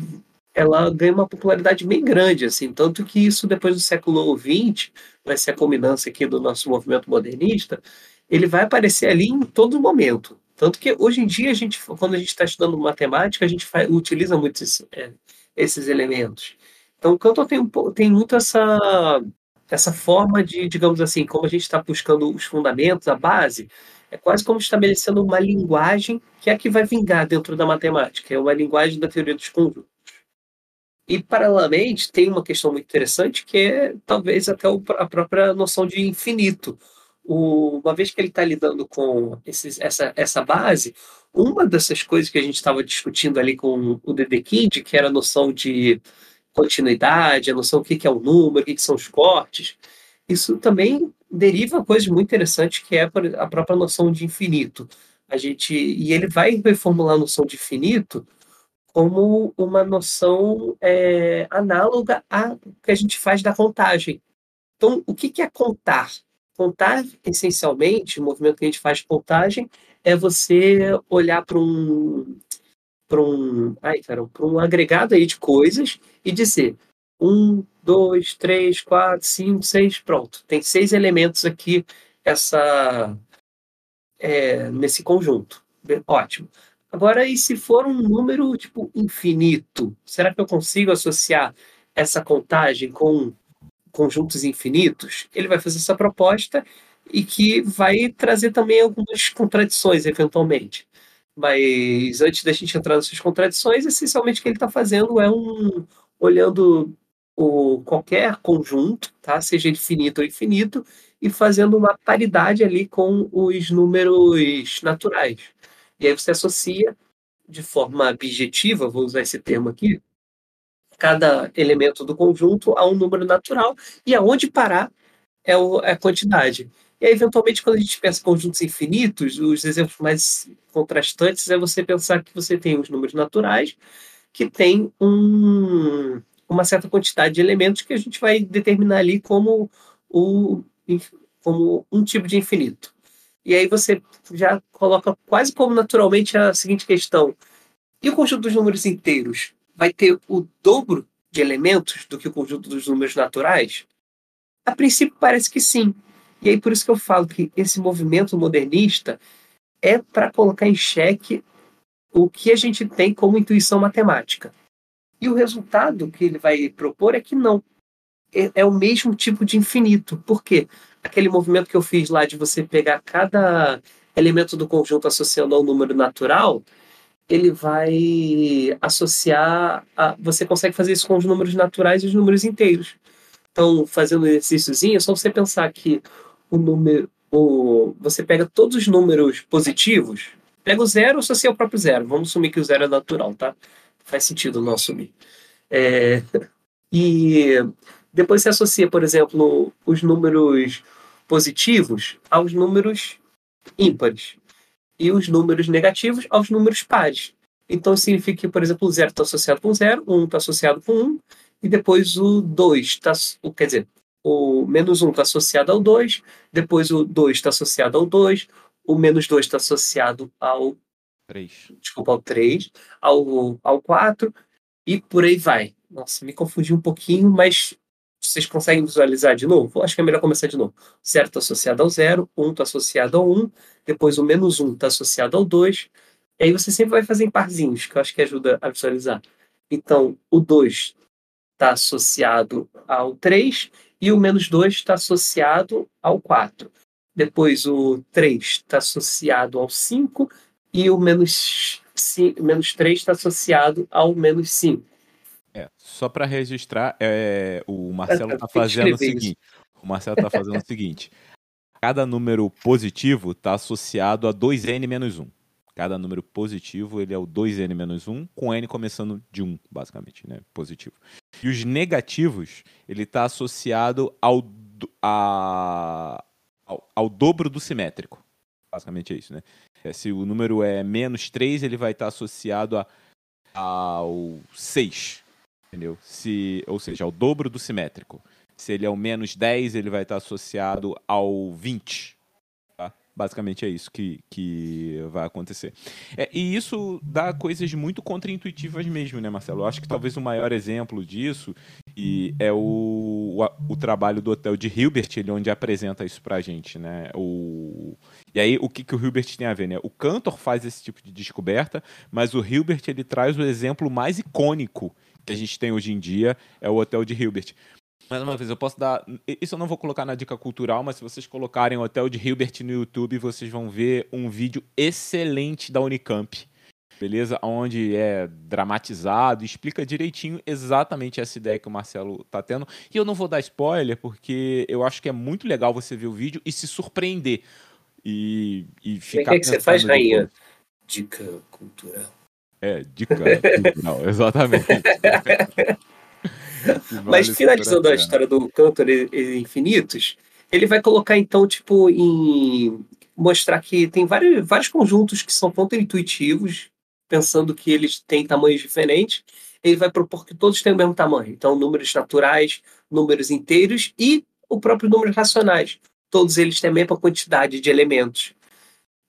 ela ganha uma popularidade bem grande, assim, tanto que isso depois do século XX, vai ser a culminância aqui do nosso movimento modernista, ele vai aparecer ali em todo momento. Tanto que hoje em dia, a gente, quando a gente está estudando matemática, a gente fa- utiliza muito esse- é, esses elementos. Então, o Cantor tem, tem muito essa, essa forma de, digamos assim, como a gente está buscando os fundamentos, a base, é quase como estabelecendo uma linguagem que é a que vai vingar dentro da matemática, é uma linguagem da teoria dos conjuntos. E, paralelamente, tem uma questão muito interessante que é talvez até a própria noção de infinito. O- uma vez que ele está lidando com esses- essa, essa base, uma dessas coisas que a gente estava discutindo ali com o Dedekind, que era a noção de continuidade, a noção do que que é o número, o que que são os cortes, isso também deriva coisas muito interessantes, que é a própria noção de infinito. A gente, e ele vai reformular a noção de infinito como uma noção é, análoga a que a gente faz da contagem. Então, o que que é contar? Contar, essencialmente, o movimento que a gente faz de contagem é você olhar para um para um, ai, cara, para um agregado aí de coisas e dizer um, dois, três, quatro, cinco, seis, pronto. Tem seis elementos aqui essa é, nesse conjunto. Ótimo. Agora, e se for um número tipo infinito? Será que eu consigo associar essa contagem com conjuntos infinitos? Ele vai fazer essa proposta e que vai trazer também algumas contradições, eventualmente. Mas antes da gente entrar nessas contradições, essencialmente o que ele está fazendo é um olhando o, qualquer conjunto, tá? seja infinito ou infinito, e fazendo uma paridade ali com os números naturais. E aí você associa de forma objetiva, vou usar esse termo aqui, cada elemento do conjunto a um número natural e aonde parar é, é a quantidade. E aí, eventualmente, quando a gente pensa em conjuntos infinitos, os exemplos mais contrastantes é você pensar que você tem os números naturais que tem um, uma certa quantidade de elementos que a gente vai determinar ali como, o, como um tipo de infinito. E aí você já coloca quase como naturalmente a seguinte questão: e o conjunto dos números inteiros vai ter o dobro de elementos do que o conjunto dos números naturais? A princípio parece que sim. E aí por isso que eu falo que esse movimento modernista é para colocar em xeque o que a gente tem como intuição matemática. E o resultado que ele vai propor é que não. É, é, o mesmo tipo de infinito. Por quê? Aquele movimento que eu fiz lá de você pegar cada elemento do conjunto associando ao número natural, ele vai associar. A, você consegue fazer isso com os números naturais e os números inteiros. Então, fazendo um exercíciozinho, é só você pensar que o número. O, você pega todos os números positivos, pega o zero associa ao próprio zero. Vamos assumir que o zero é natural, tá? Faz sentido não assumir. É, e depois se associa, por exemplo, os números positivos aos números ímpares e os números negativos aos números pares. Então significa que, por exemplo, o zero está associado com zero, um está associado com um, e depois o 2 está. Quer dizer, o menos 1 um está associado ao 2, depois o 2 está associado ao 2, o menos 2 está associado ao 3. Desculpa, ao 3, ao, ao 4 e por aí vai. Nossa, me confundi um pouquinho, mas vocês conseguem visualizar de novo? Acho que é melhor começar de novo. Certo está associado ao 0, 1 está associado ao 1, depois o menos 1 está associado ao 2, e aí você sempre vai fazer em parzinhos, que eu acho que ajuda a visualizar. Então, o 2 está associado ao 3 e o menos 2 está associado ao 4. Depois o 3 está associado ao 5 e o menos, menos 3 está associado ao menos 5. É, só para registrar, é, o Marcelo está fazendo o seguinte. O Marcelo está fazendo o seguinte. Cada número positivo está associado a 2n menos 1. Cada número positivo ele é o 2n menos 1, com n começando de 1, basicamente, né? Positivo. E os negativos, ele está associado ao, a, ao, ao dobro do simétrico. Basicamente é isso, né? É, se o número é menos 3, ele vai estar associado a, ao 6. Entendeu? Se, ou seja, ao dobro do simétrico. Se ele é o menos 10, ele vai estar associado ao 20. Tá? Basicamente é isso que, que vai acontecer. É, e isso dá coisas muito contraintuitivas mesmo, né, Marcelo? Eu acho que talvez o maior exemplo disso e é o, o, o trabalho do Hotel de Hilbert, ele onde apresenta isso pra gente, né? O, e aí, o que, que o Hilbert tem a ver, né? O Cantor faz esse tipo de descoberta, mas o Hilbert ele traz o exemplo mais icônico que a gente tem hoje em dia, é o Hotel de Hilbert. Mais uma vez, eu posso dar. Isso eu não vou colocar na dica cultural, mas se vocês colocarem o Hotel de Hilbert no YouTube, vocês vão ver um vídeo excelente da Unicamp. Beleza? Onde é dramatizado, explica direitinho exatamente essa ideia que o Marcelo tá tendo. E eu não vou dar spoiler, porque eu acho que é muito legal você ver o vídeo e se surpreender e, e ficar. O que, é que você faz, rainha? Dica cultural. É, dica cultural, exatamente. Mas finalizando a história do Cantor Infinitos, ele vai colocar então, tipo, em mostrar que tem vários, vários conjuntos que são contra-intuitivos, pensando que eles têm tamanhos diferentes. Ele vai propor que todos têm o mesmo tamanho. Então, números naturais, números inteiros e o próprio números racionais todos eles têm a mesma quantidade de elementos.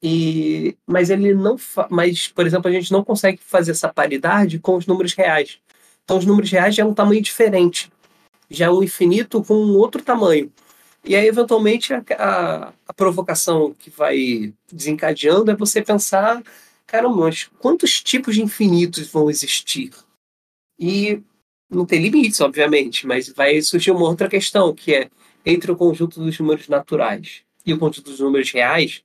E, mas ele não mas por exemplo a gente não consegue fazer essa paridade com os números reais. Então os números reais já é um tamanho diferente, já é um infinito com um outro tamanho. E aí eventualmente a, a, a provocação que vai desencadeando é você pensar caramba, mas quantos tipos de infinitos vão existir? E não tem limites, obviamente, mas vai surgir uma outra questão, que é entre o conjunto dos números naturais e o conjunto dos números reais,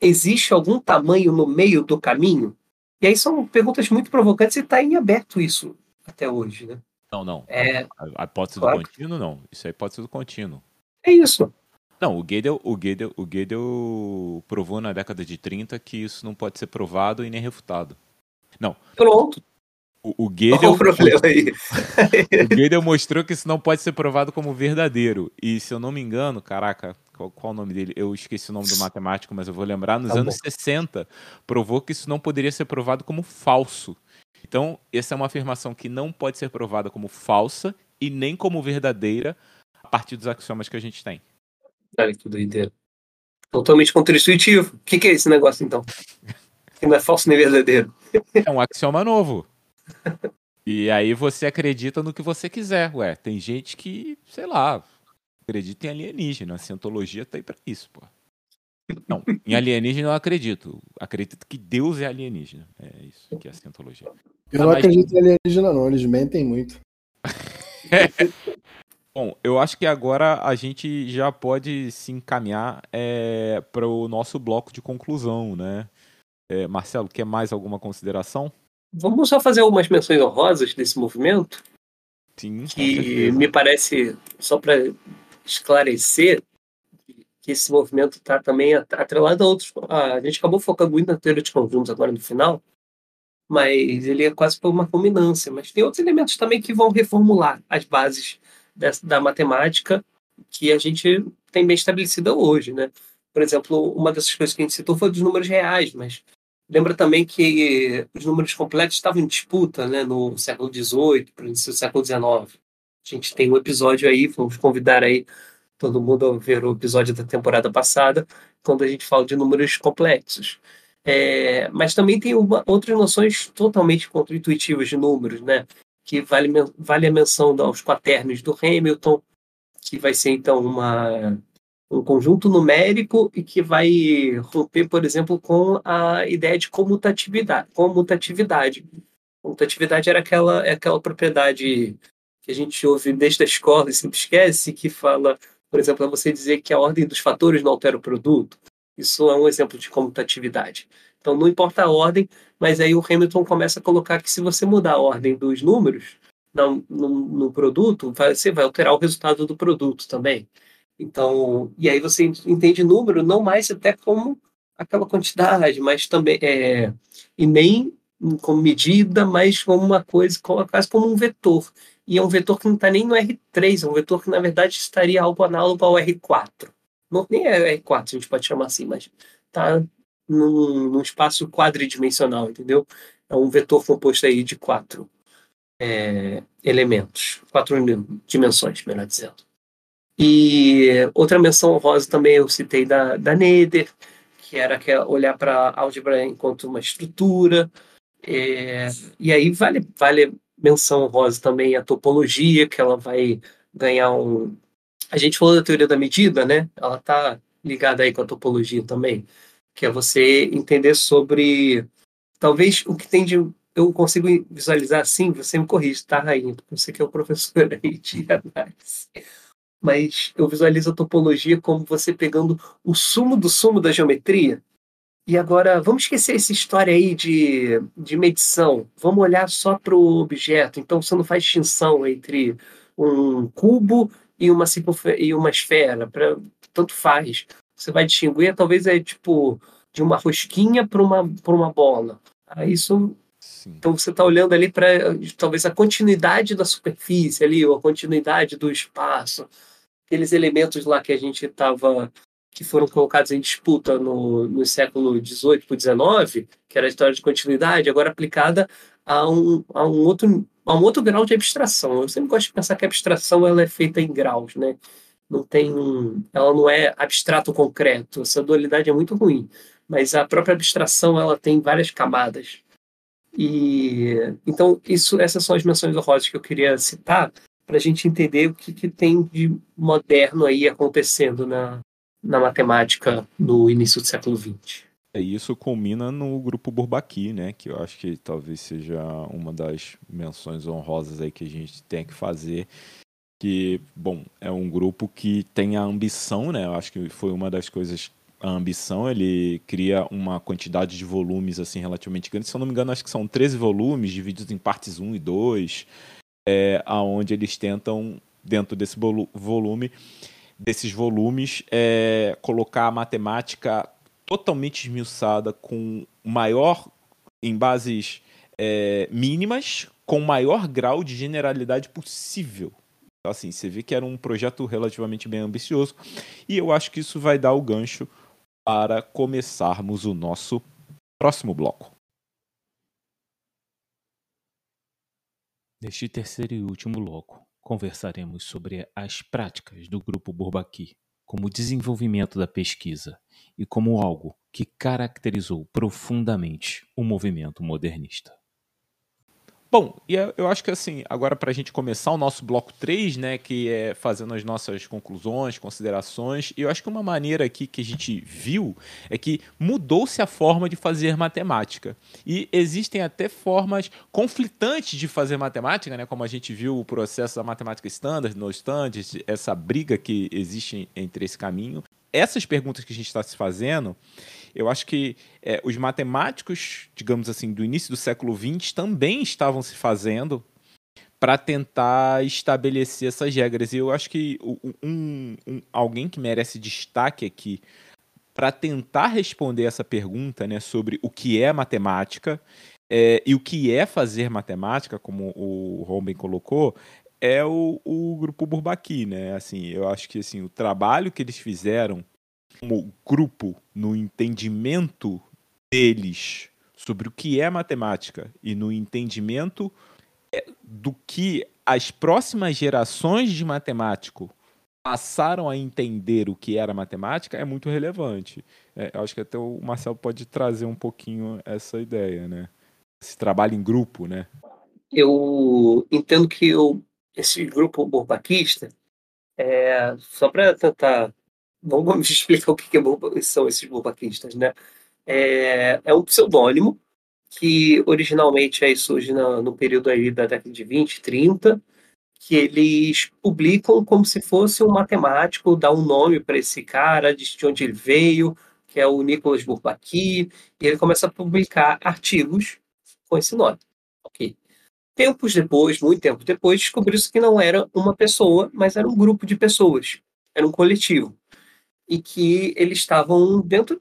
existe algum tamanho no meio do caminho? E aí são perguntas muito provocantes e está em aberto isso até hoje, né? Não, não. É, A hipótese Claro. do contínuo, não. Isso é a hipótese do contínuo. é isso. Não, o Gödel, o, Gödel, o Gödel provou na década de 30 que isso não pode ser provado e nem refutado. Pronto. O, o Gödel, o problema aí? o Gödel mostrou que isso não pode ser provado como verdadeiro. E se eu não me engano, caraca, qual, qual o nome dele? Eu esqueci o nome do matemático, mas eu vou lembrar. Nos Tá anos 60, provou que isso não poderia ser provado como falso. Então, essa é uma afirmação que não pode ser provada como falsa e nem como verdadeira a partir dos axiomas que a gente tem. Olha que doideira. Totalmente contra-intuitivo. O que, que é esse negócio, então? Que não é falso nem verdadeiro. É um axioma novo. E aí você acredita no que você quiser. Ué, tem gente que, sei lá, acredita em alienígena. A cientologia tá aí pra isso, pô. Não, em alienígena eu acredito. Acredito que Deus é alienígena. É isso que é a cientologia. Eu não acredito em alienígena, não. Eles mentem muito. Bom, eu acho que agora a gente já pode se encaminhar é, para o nosso bloco de conclusão, né? É, Marcelo, quer mais alguma consideração? Vamos só fazer algumas menções honrosas desse movimento, Sim, que me parece, só para esclarecer, que esse movimento está também at- atrelado a outros. A gente acabou focando muito na teoria de conjuntos agora no final, mas ele é quase por uma culminância. Mas tem outros elementos também que vão reformular as bases dessa, da matemática que a gente tem bem estabelecida hoje, né? Por exemplo, uma dessas coisas que a gente citou foi dos números reais, mas lembra também que os números complexos estavam em disputa, né, no século XVIII, início do século XIX. A gente tem um episódio aí, vamos convidar aí todo mundo a ver o episódio da temporada passada, quando a gente fala de números complexos. É, mas também tem uma, outras noções totalmente contra-intuitivas de números, né? Que vale, vale a menção aos quaternos do Hamilton, que vai ser então uma, um conjunto numérico e que vai romper, por exemplo, com a ideia de comutatividade. Comutatividade, comutatividade era aquela, é aquela propriedade que a gente ouve desde a escola e sempre esquece, que fala, por exemplo, é você dizer que a ordem dos fatores não altera o produto. Isso é um exemplo de comutatividade. Então, não importa a ordem, mas aí o Hamilton começa a colocar que se você mudar a ordem dos números no, no, no produto, vai, você vai alterar o resultado do produto também. Então, e aí você entende número não mais até como aquela quantidade, mas também é, e nem como medida, mas como uma coisa, quase como um vetor. E é um vetor que não está nem no R3, é um vetor que na verdade estaria algo análogo ao R4. Não, nem é R4, a gente pode chamar assim, mas está num, num espaço quadridimensional, entendeu? É um vetor composto aí de quatro é, elementos, quatro dimensões, melhor dizendo. E outra menção honrosa também eu citei da, da Nether, que era é olhar para álgebra enquanto uma estrutura. É, e aí vale, vale menção honrosa também a topologia, que ela vai ganhar um. A gente falou da teoria da medida, né? Ela está ligada aí com a topologia também, que é você entender sobre talvez o que tem de eu consigo visualizar assim, você me corrige, tá, Rainha? Você que é o professor aí de análise. Mas eu visualizo a topologia como você pegando o sumo do sumo da geometria. E agora, vamos esquecer essa história aí de, de medição. Vamos olhar só para o objeto. Então, você não faz distinção entre um cubo e uma, e uma esfera. Pra, tanto faz. Você vai distinguir, talvez é tipo de uma rosquinha para uma, uma bola. Isso Sim. então você está olhando ali para talvez a continuidade da superfície ali, ou a continuidade do espaço, aqueles elementos lá que a gente estava que foram colocados em disputa no, no século XVIII para XIX, que era a história de continuidade, agora aplicada a um, a um outro a um outro grau de abstração. Eu sempre gosto de pensar que a abstração ela é feita em graus, né? Não tem, um- ela não é abstrato concreto. Essa dualidade é muito ruim, mas a própria abstração ela tem várias camadas. E então isso, essas são as menções honrosas que eu queria citar para a gente entender o que, que tem de moderno aí acontecendo na, na matemática no início do século XX. É, isso culmina no grupo Burbaqui, né? Que eu acho que talvez seja uma das menções honrosas aí que a gente tem que fazer. Que, bom, é um grupo que tem a ambição, né? Eu acho que foi uma das coisas a ambição, ele cria uma quantidade de volumes assim relativamente grande. Se eu não me engano, acho que são 13 volumes divididos em partes 1 e 2, é, aonde eles tentam dentro desse volume desses volumes é, colocar a matemática totalmente esmiuçada com maior em bases é, mínimas com maior grau de generalidade possível então, assim você vê que era um projeto relativamente bem ambicioso e eu acho que isso vai dar o gancho para começarmos o nosso próximo bloco. Neste terceiro e último bloco, conversaremos sobre as práticas do Grupo Bourbaki como desenvolvimento da pesquisa e como algo que caracterizou profundamente o movimento modernista. Bom, e eu acho que assim, agora para a gente começar o nosso bloco 3, né, que é fazendo as nossas conclusões, considerações, eu acho que uma maneira aqui que a gente viu é que mudou-se a forma de fazer matemática. E existem até formas conflitantes de fazer matemática, né, como a gente viu o processo da matemática standard, no standard, essa briga que existe entre esse caminho. Essas perguntas que a gente está se fazendo, eu acho que é, os matemáticos, digamos assim, do início do século XX também estavam se fazendo para tentar estabelecer essas regras. E eu acho que um, um, alguém que merece destaque aqui para tentar responder essa pergunta né, sobre o que é matemática é, e o que é fazer matemática, como o Romben colocou, é o, o grupo Bourbaki, né? Assim, eu acho que assim, o trabalho que eles fizeram como grupo no entendimento deles sobre o que é matemática e no entendimento é, do que as próximas gerações de matemático passaram a entender o que era matemática é muito relevante. É, acho que até o Marcelo pode trazer um pouquinho essa ideia, né? Esse trabalho em grupo, né? Eu entendo que eu, esse grupo borbaquista, é, só para tentar vamos explicar o que, é são esses bobaquistas, né? É, é um pseudônimo que originalmente aí surge no, período aí da década de 20, 30, que eles publicam como se fosse um matemático, dá um nome para esse cara, diz de onde ele veio, que é o Nicholas Bourbaki, e ele começa a publicar artigos com esse nome. Ok. Tempos depois, muito tempo depois, descobriu-se que não era uma pessoa, mas era um grupo de pessoas, era um coletivo e que eles estavam dentro.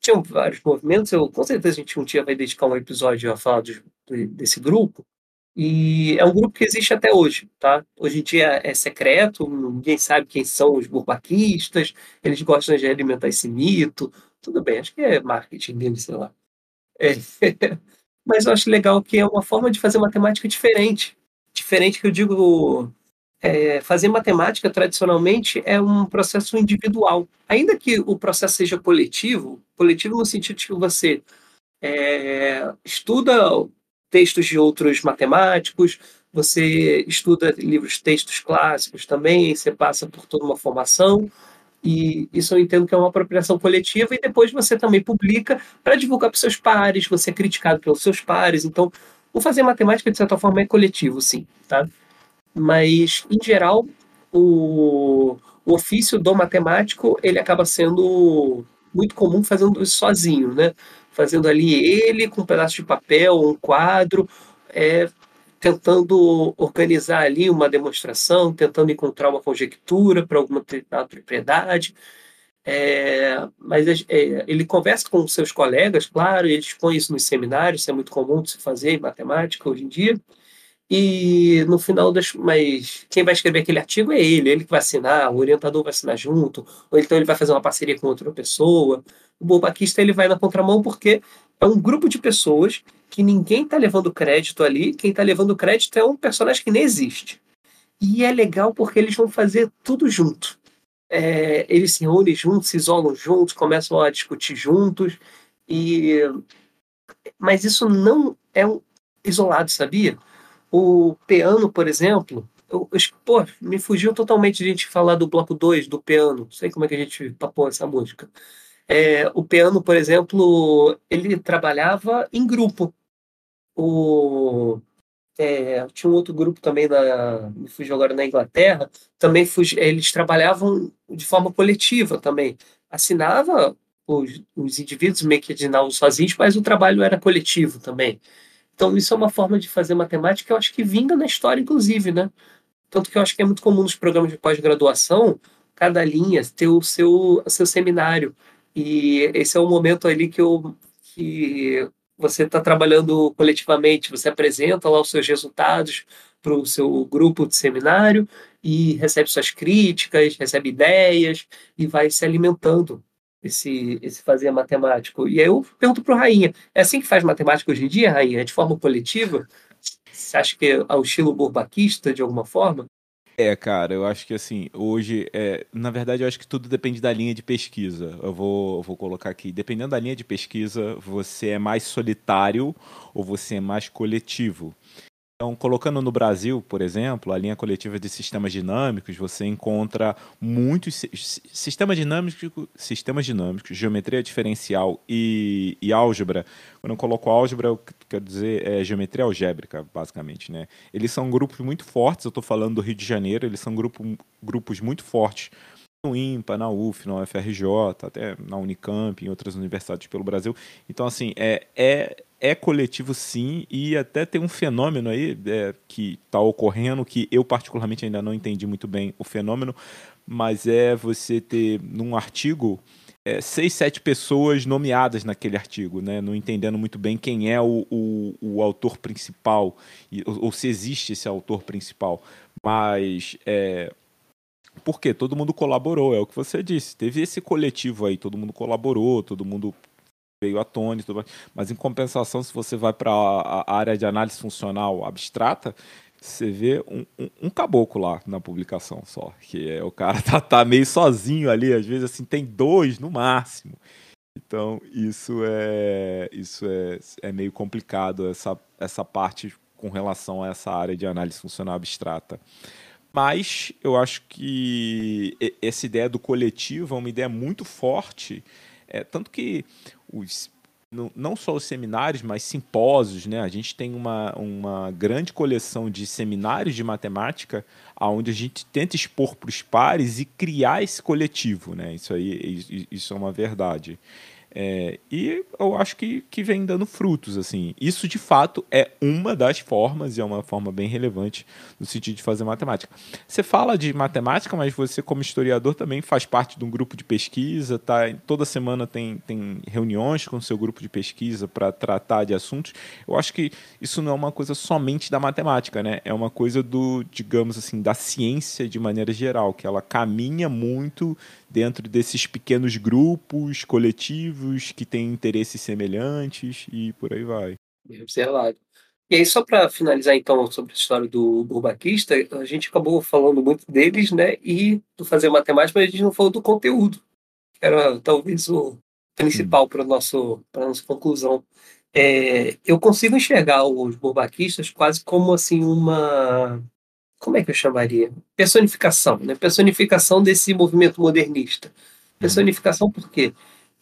Tinham vários movimentos, eu, com certeza a gente um dia vai dedicar um episódio a falar de, de, desse grupo, e é um grupo que existe até hoje, tá? Hoje em dia é secreto, ninguém sabe quem são os burbaquistas, eles gostam de alimentar esse mito, tudo bem, acho que é marketing deles, sei lá. É. Mas eu acho legal que é uma forma de fazer matemática diferente. Diferente que eu digo é, fazer matemática tradicionalmente é um processo individual. Ainda que o processo seja coletivo, coletivo no sentido de que você é, estuda textos de outros matemáticos, você estuda livros, textos clássicos também, você passa por toda uma formação, e isso eu entendo que é uma apropriação coletiva, e depois você também publica para divulgar para seus pares, você é criticado pelos seus pares, então o fazer matemática, de certa forma, é coletivo, sim, tá? Mas em geral o, o ofício do matemático ele acaba sendo muito comum fazendo isso sozinho, né? Fazendo ali ele com um pedaço de papel, um quadro, é, tentando organizar ali uma demonstração, tentando encontrar uma conjectura para alguma propriedade. É, mas é, ele conversa com seus colegas, claro, eles põem isso nos seminários, isso é muito comum de se fazer em matemática hoje em dia. E no final das. Mas quem vai escrever aquele artigo é ele, ele que vai assinar, o orientador vai assinar junto, ou então ele vai fazer uma parceria com outra pessoa. O bobaquista ele vai na contramão porque é um grupo de pessoas que ninguém está levando crédito ali, quem está levando crédito é um personagem que nem existe. E é legal porque eles vão fazer tudo junto. É, eles se reúnem juntos, se isolam juntos, começam a discutir juntos. E mas isso não é um isolado, sabia? O piano, por exemplo, eu, eu, pô, me fugiu totalmente de gente falar do bloco 2 do piano. Não sei como é que a gente papou essa música. É, o piano, por exemplo, ele trabalhava em grupo. O, é, tinha um outro grupo também, na, me fugiu agora na Inglaterra, também fugi, eles trabalhavam de forma coletiva também. Assinava os, os indivíduos meio que sozinhos, mas o trabalho era coletivo também. Então, isso é uma forma de fazer matemática que eu acho que vinga na história, inclusive, né? Tanto que eu acho que é muito comum nos programas de pós-graduação, cada linha ter o seu, o seu seminário. E esse é o momento ali que, eu, que você está trabalhando coletivamente, você apresenta lá os seus resultados para o seu grupo de seminário e recebe suas críticas, recebe ideias e vai se alimentando esse, esse fazer matemático. E aí eu pergunto para o Rainha, é assim que faz matemática hoje em dia, Rainha? É de forma coletiva? Você acha que é ao estilo burbaquista, de alguma forma? É, cara, eu acho que assim, hoje, é, na verdade, eu acho que tudo depende da linha de pesquisa. Eu vou, eu vou colocar aqui, dependendo da linha de pesquisa, você é mais solitário ou você é mais coletivo. Então, colocando no Brasil, por exemplo, a linha coletiva de sistemas dinâmicos, você encontra muitos sistemas dinâmicos, sistemas dinâmicos, geometria diferencial e, e álgebra. Quando eu coloco álgebra, eu quero dizer é geometria algébrica, basicamente, né? Eles são grupos muito fortes. Eu estou falando do Rio de Janeiro. Eles são grupo, grupos muito fortes no IMPA, na UF, na UFRJ, até na Unicamp, em outras universidades pelo Brasil. Então, assim, é, é é coletivo sim, e até tem um fenômeno aí é, que está ocorrendo que eu particularmente ainda não entendi muito bem o fenômeno, mas é você ter num artigo é, seis, sete pessoas nomeadas naquele artigo, né? não entendendo muito bem quem é o, o, o autor principal, e, ou, ou, se existe esse autor principal. Mas é, porque todo mundo colaborou, é o que você disse. Teve esse coletivo aí, todo mundo colaborou, todo mundo veio à tona tudo. Mas em compensação, se você vai para a área de análise funcional abstrata, você vê um, um, um, caboclo lá na publicação só. Que é o cara tá, tá meio sozinho ali, às vezes assim, tem dois no máximo. Então, isso é isso é, é meio complicado, essa, essa parte com relação a essa área de análise funcional abstrata. Mas eu acho que essa ideia do coletivo é uma ideia muito forte é, tanto que os, não só os seminários, mas simpósios, né? A gente tem uma, uma grande coleção de seminários de matemática, onde a gente tenta expor para os pares e criar esse coletivo, né? Isso aí, isso é uma verdade. É, e eu acho que, que vem dando frutos, assim. Isso, de fato, é uma das formas, e é uma forma bem relevante no sentido de fazer matemática. Você fala de matemática, mas você, como historiador, também faz parte de um grupo de pesquisa, tá? Toda semana tem, tem reuniões com o seu grupo de pesquisa para tratar de assuntos. Eu acho que isso não é uma coisa somente da matemática, né? É uma coisa do, digamos assim, da ciência de maneira geral, que ela caminha muito dentro desses pequenos grupos coletivos que têm interesses semelhantes e por aí vai. Observado. E aí, só para finalizar, então, sobre a história do Burbaquista, a gente acabou falando muito deles, né? E do fazer matemática, mas a gente não falou do conteúdo, que era talvez o principal para a nossa conclusão. É, eu consigo enxergar os burbaquistas quase como assim uma como é que eu chamaria? Personificação, né? Personificação desse movimento modernista. Uhum. Personificação por quê?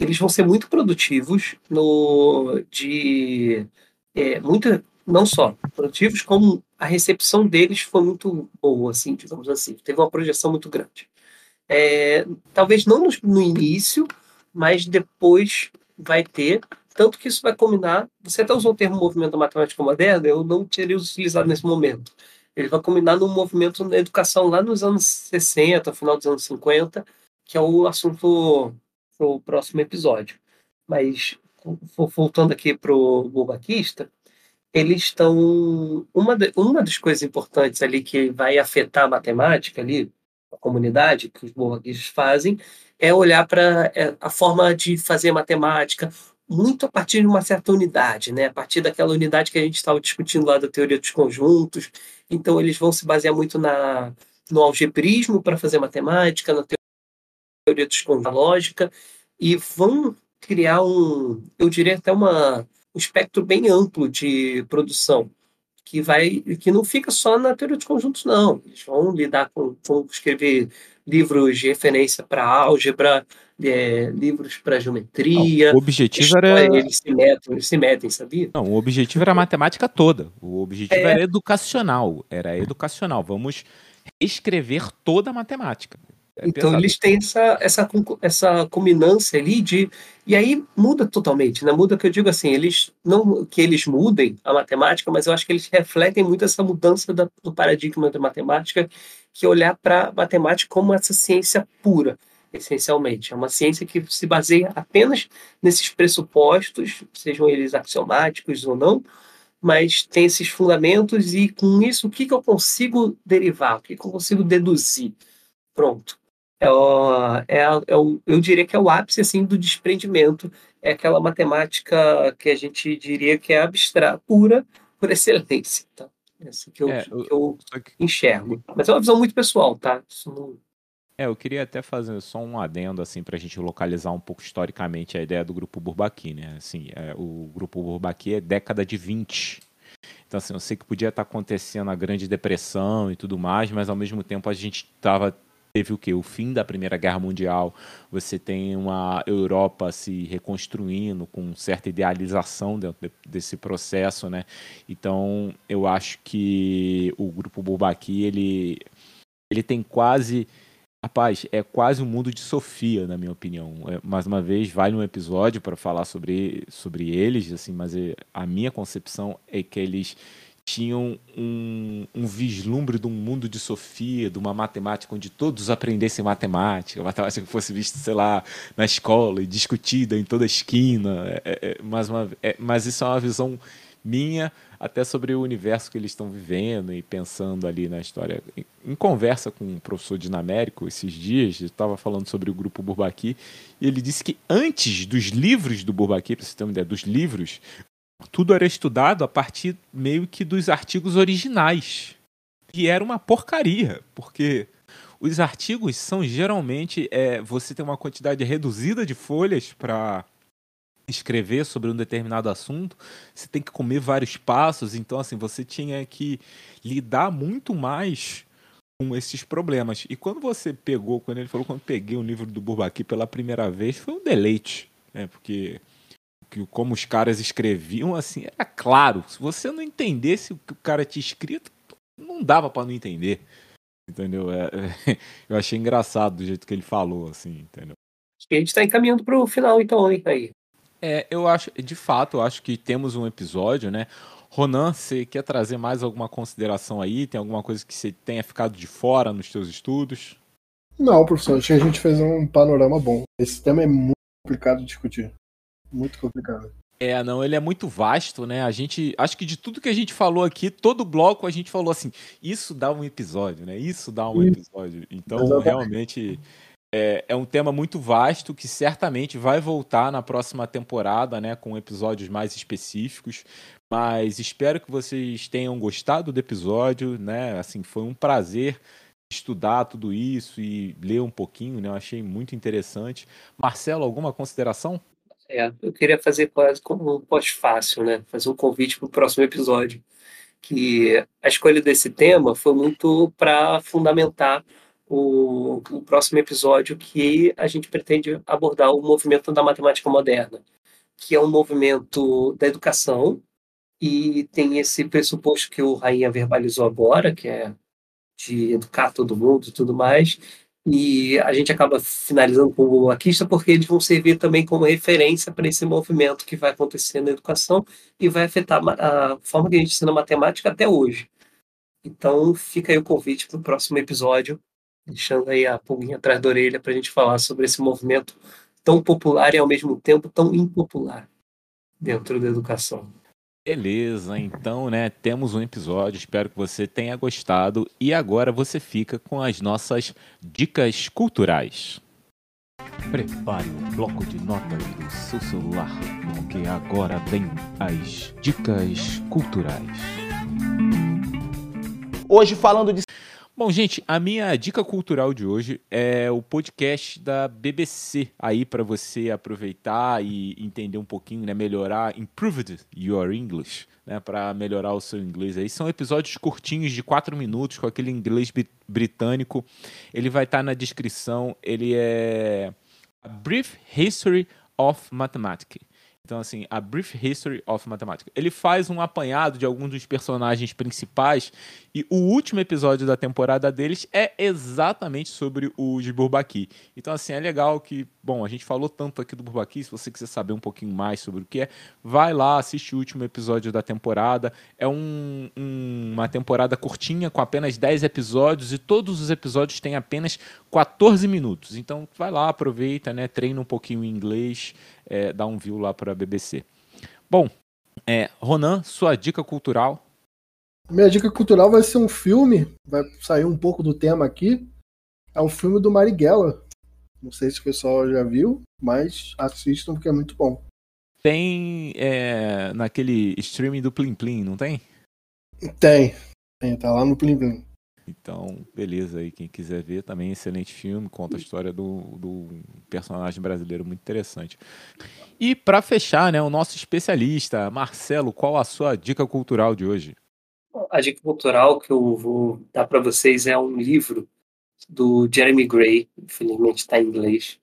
Eles vão ser muito produtivos no de é, muito não só produtivos como a recepção deles foi muito boa, assim, digamos assim, teve uma projeção muito grande. É, talvez não no, no início, mas depois vai ter tanto que isso vai combinar. Você até usou o termo movimento matemático moderno, eu não teria utilizado nesse momento ele vai combinar num movimento na educação lá nos anos 60, final dos anos 50, que é o assunto o próximo episódio. Mas, voltando aqui para o Bulbaquista, eles estão. Uma, uma das coisas importantes ali que vai afetar a matemática ali, a comunidade, que os bulbaquistas fazem, é olhar para é, a forma de fazer matemática, muito a partir de uma certa unidade, né? a partir daquela unidade que a gente estava discutindo lá da teoria dos conjuntos. Então, eles vão se basear muito na, no algebrismo para fazer matemática, na teoria lógica, e vão criar um, eu diria até uma, um espectro bem amplo de produção, que vai que não fica só na teoria dos conjuntos, não. Eles vão lidar com, vão escrever livros de referência para álgebra, é, livros para geometria. Não, o objetivo era. Eles se, metem, eles se metem, sabia? Não, o objetivo era a matemática toda. O objetivo é. era educacional. Era educacional. Vamos escrever toda a matemática. É então pesado. eles têm essa, essa, essa culminância ali de. E aí muda totalmente, né? Muda que eu digo assim, eles não que eles mudem a matemática, mas eu acho que eles refletem muito essa mudança da, do paradigma da matemática, que é olhar para a matemática como essa ciência pura, essencialmente. É uma ciência que se baseia apenas nesses pressupostos, sejam eles axiomáticos ou não, mas tem esses fundamentos e com isso o que, que eu consigo derivar, o que, que eu consigo deduzir. Pronto é, o, é, é o, eu diria que é o ápice assim do desprendimento, é aquela matemática que a gente diria que é abstrata, pura por excelência. Tá? Essa que eu, é, que eu enxergo. Mas é uma visão muito pessoal, tá? Isso não... É, eu queria até fazer só um adendo assim para a gente localizar um pouco historicamente a ideia do grupo Bourbaki, né? Assim, é, o grupo Bourbaki é década de 20. Então, assim, eu sei que podia estar acontecendo a Grande Depressão e tudo mais, mas ao mesmo tempo a gente estava teve o que? O fim da Primeira Guerra Mundial, você tem uma Europa se reconstruindo com certa idealização dentro de, desse processo, né? Então, eu acho que o grupo Bourbaki, ele, ele tem quase... Rapaz, é quase um mundo de Sofia, na minha opinião. É, mais uma vez, vale um episódio para falar sobre, sobre eles, assim, mas é, a minha concepção é que eles tinham um, um, vislumbre de um mundo de Sofia, de uma matemática onde todos aprendessem matemática, matemática que fosse vista, sei lá, na escola e discutida em toda esquina. É, é, é mas, uma, é, mas isso é uma visão minha até sobre o universo que eles estão vivendo e pensando ali na história. Em, em conversa com um professor dinamérico esses dias, estava falando sobre o grupo Bourbaki, e ele disse que antes dos livros do Bourbaki, para você ter uma ideia, dos livros, tudo era estudado a partir meio que dos artigos originais. E era uma porcaria, porque os artigos são geralmente é, você tem uma quantidade reduzida de folhas para escrever sobre um determinado assunto, você tem que comer vários passos, então assim, você tinha que lidar muito mais com esses problemas. E quando você pegou, quando ele falou, quando peguei o livro do Bourbaki pela primeira vez, foi um deleite, né? Porque que como os caras escreviam, assim, era claro. Se você não entendesse o que o cara tinha escrito, não dava para não entender. Entendeu? É, é, eu achei engraçado do jeito que ele falou, assim, entendeu? Acho que a gente tá encaminhando pro final, então, hein, aí. É, eu acho, de fato, eu acho que temos um episódio, né? Ronan, você quer trazer mais alguma consideração aí? Tem alguma coisa que você tenha ficado de fora nos seus estudos? Não, professor, acho que a gente fez um panorama bom. Esse tema é muito complicado de discutir. Muito complicado. É, não, ele é muito vasto, né? A gente, acho que de tudo que a gente falou aqui, todo bloco a gente falou assim, isso dá um episódio, né? Isso dá um episódio. Então, Exatamente. realmente é, é, um tema muito vasto que certamente vai voltar na próxima temporada, né, com episódios mais específicos. Mas espero que vocês tenham gostado do episódio, né? Assim, foi um prazer estudar tudo isso e ler um pouquinho, né? Eu achei muito interessante. Marcelo, alguma consideração? É, eu queria fazer quase como um pós-fácil, né? Fazer um convite para o próximo episódio. Que a escolha desse tema foi muito para fundamentar o, o próximo episódio que a gente pretende abordar o movimento da matemática moderna, que é um movimento da educação e tem esse pressuposto que o Rainha verbalizou agora, que é de educar todo mundo e tudo mais, e a gente acaba finalizando com o Aquista porque eles vão servir também como referência para esse movimento que vai acontecer na educação e vai afetar a forma que a gente ensina matemática até hoje. Então fica aí o convite para o próximo episódio, deixando aí a pulguinha atrás da orelha para a gente falar sobre esse movimento tão popular e ao mesmo tempo tão impopular dentro da educação. Beleza, então, né, temos um episódio, espero que você tenha gostado e agora você fica com as nossas dicas culturais. Prepare o bloco de notas do seu celular, porque agora vem as dicas culturais. Hoje falando de Bom, gente, a minha dica cultural de hoje é o podcast da BBC aí para você aproveitar e entender um pouquinho, né, melhorar, improved your English, né, para melhorar o seu inglês aí. São episódios curtinhos de quatro minutos com aquele inglês britânico. Ele vai estar tá na descrição. Ele é A Brief History of Mathematics. Então, assim, a Brief History of Mathematics. Ele faz um apanhado de alguns dos personagens principais e o último episódio da temporada deles é exatamente sobre os Bourbaki. Então, assim, é legal que, bom, a gente falou tanto aqui do Bourbaki, se você quiser saber um pouquinho mais sobre o que é, vai lá, assiste o último episódio da temporada. É um, um, uma temporada curtinha, com apenas 10 episódios, e todos os episódios têm apenas 14 minutos. Então, vai lá, aproveita, né, treina um pouquinho em inglês, é, dá um view lá para a BBC. Bom, é, Ronan, sua dica cultural minha dica cultural vai ser um filme, vai sair um pouco do tema aqui. É um filme do Marighella. Não sei se o pessoal já viu, mas assistam porque é muito bom. Tem é, naquele streaming do Plim Plim, não tem? Tem. Tem, tá lá no Plim Plim. Então, beleza aí, quem quiser ver também, excelente filme, conta a história do, do personagem brasileiro muito interessante. E para fechar, né, o nosso especialista, Marcelo, qual a sua dica cultural de hoje? A dica cultural que eu vou dar para vocês é um livro do Jeremy Gray, infelizmente está em inglês,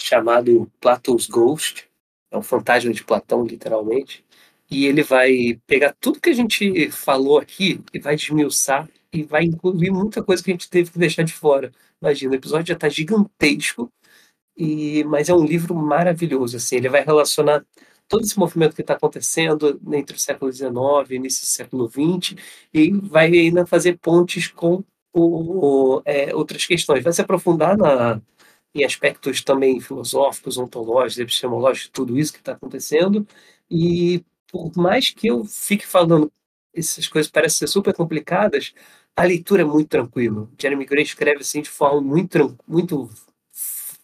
chamado Plato's Ghost. É um fantasma de Platão, literalmente. E ele vai pegar tudo que a gente falou aqui e vai desmiuçar e vai incluir muita coisa que a gente teve que deixar de fora. Imagina, o episódio já está gigantesco, e mas é um livro maravilhoso. Assim, ele vai relacionar todo esse movimento que está acontecendo entre o século XIX e início do século XX, e vai ainda fazer pontes com o, é, outras questões. Vai se aprofundar na, em aspectos também filosóficos, ontológicos, epistemológicos, tudo isso que está acontecendo, e por mais que eu fique falando essas coisas parecem ser super complicadas, a leitura é muito tranquila. Jeremy Gray escreve assim de forma muito muito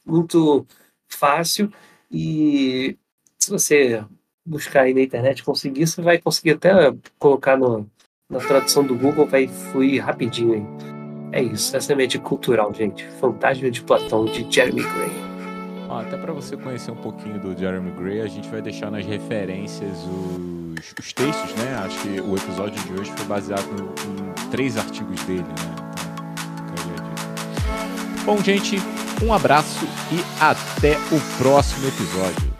muito fácil e se você buscar aí na internet conseguir, você vai conseguir até colocar no, na tradução do Google, vai fluir rapidinho aí. É isso, essa é a minha cultural, gente. Fantasma de Platão, de Jeremy Gray. até para você conhecer um pouquinho do Jeremy Gray, a gente vai deixar nas referências os, os textos, né? Acho que o episódio de hoje foi baseado em três artigos dele, né? Então, Bom, gente, um abraço e até o próximo episódio.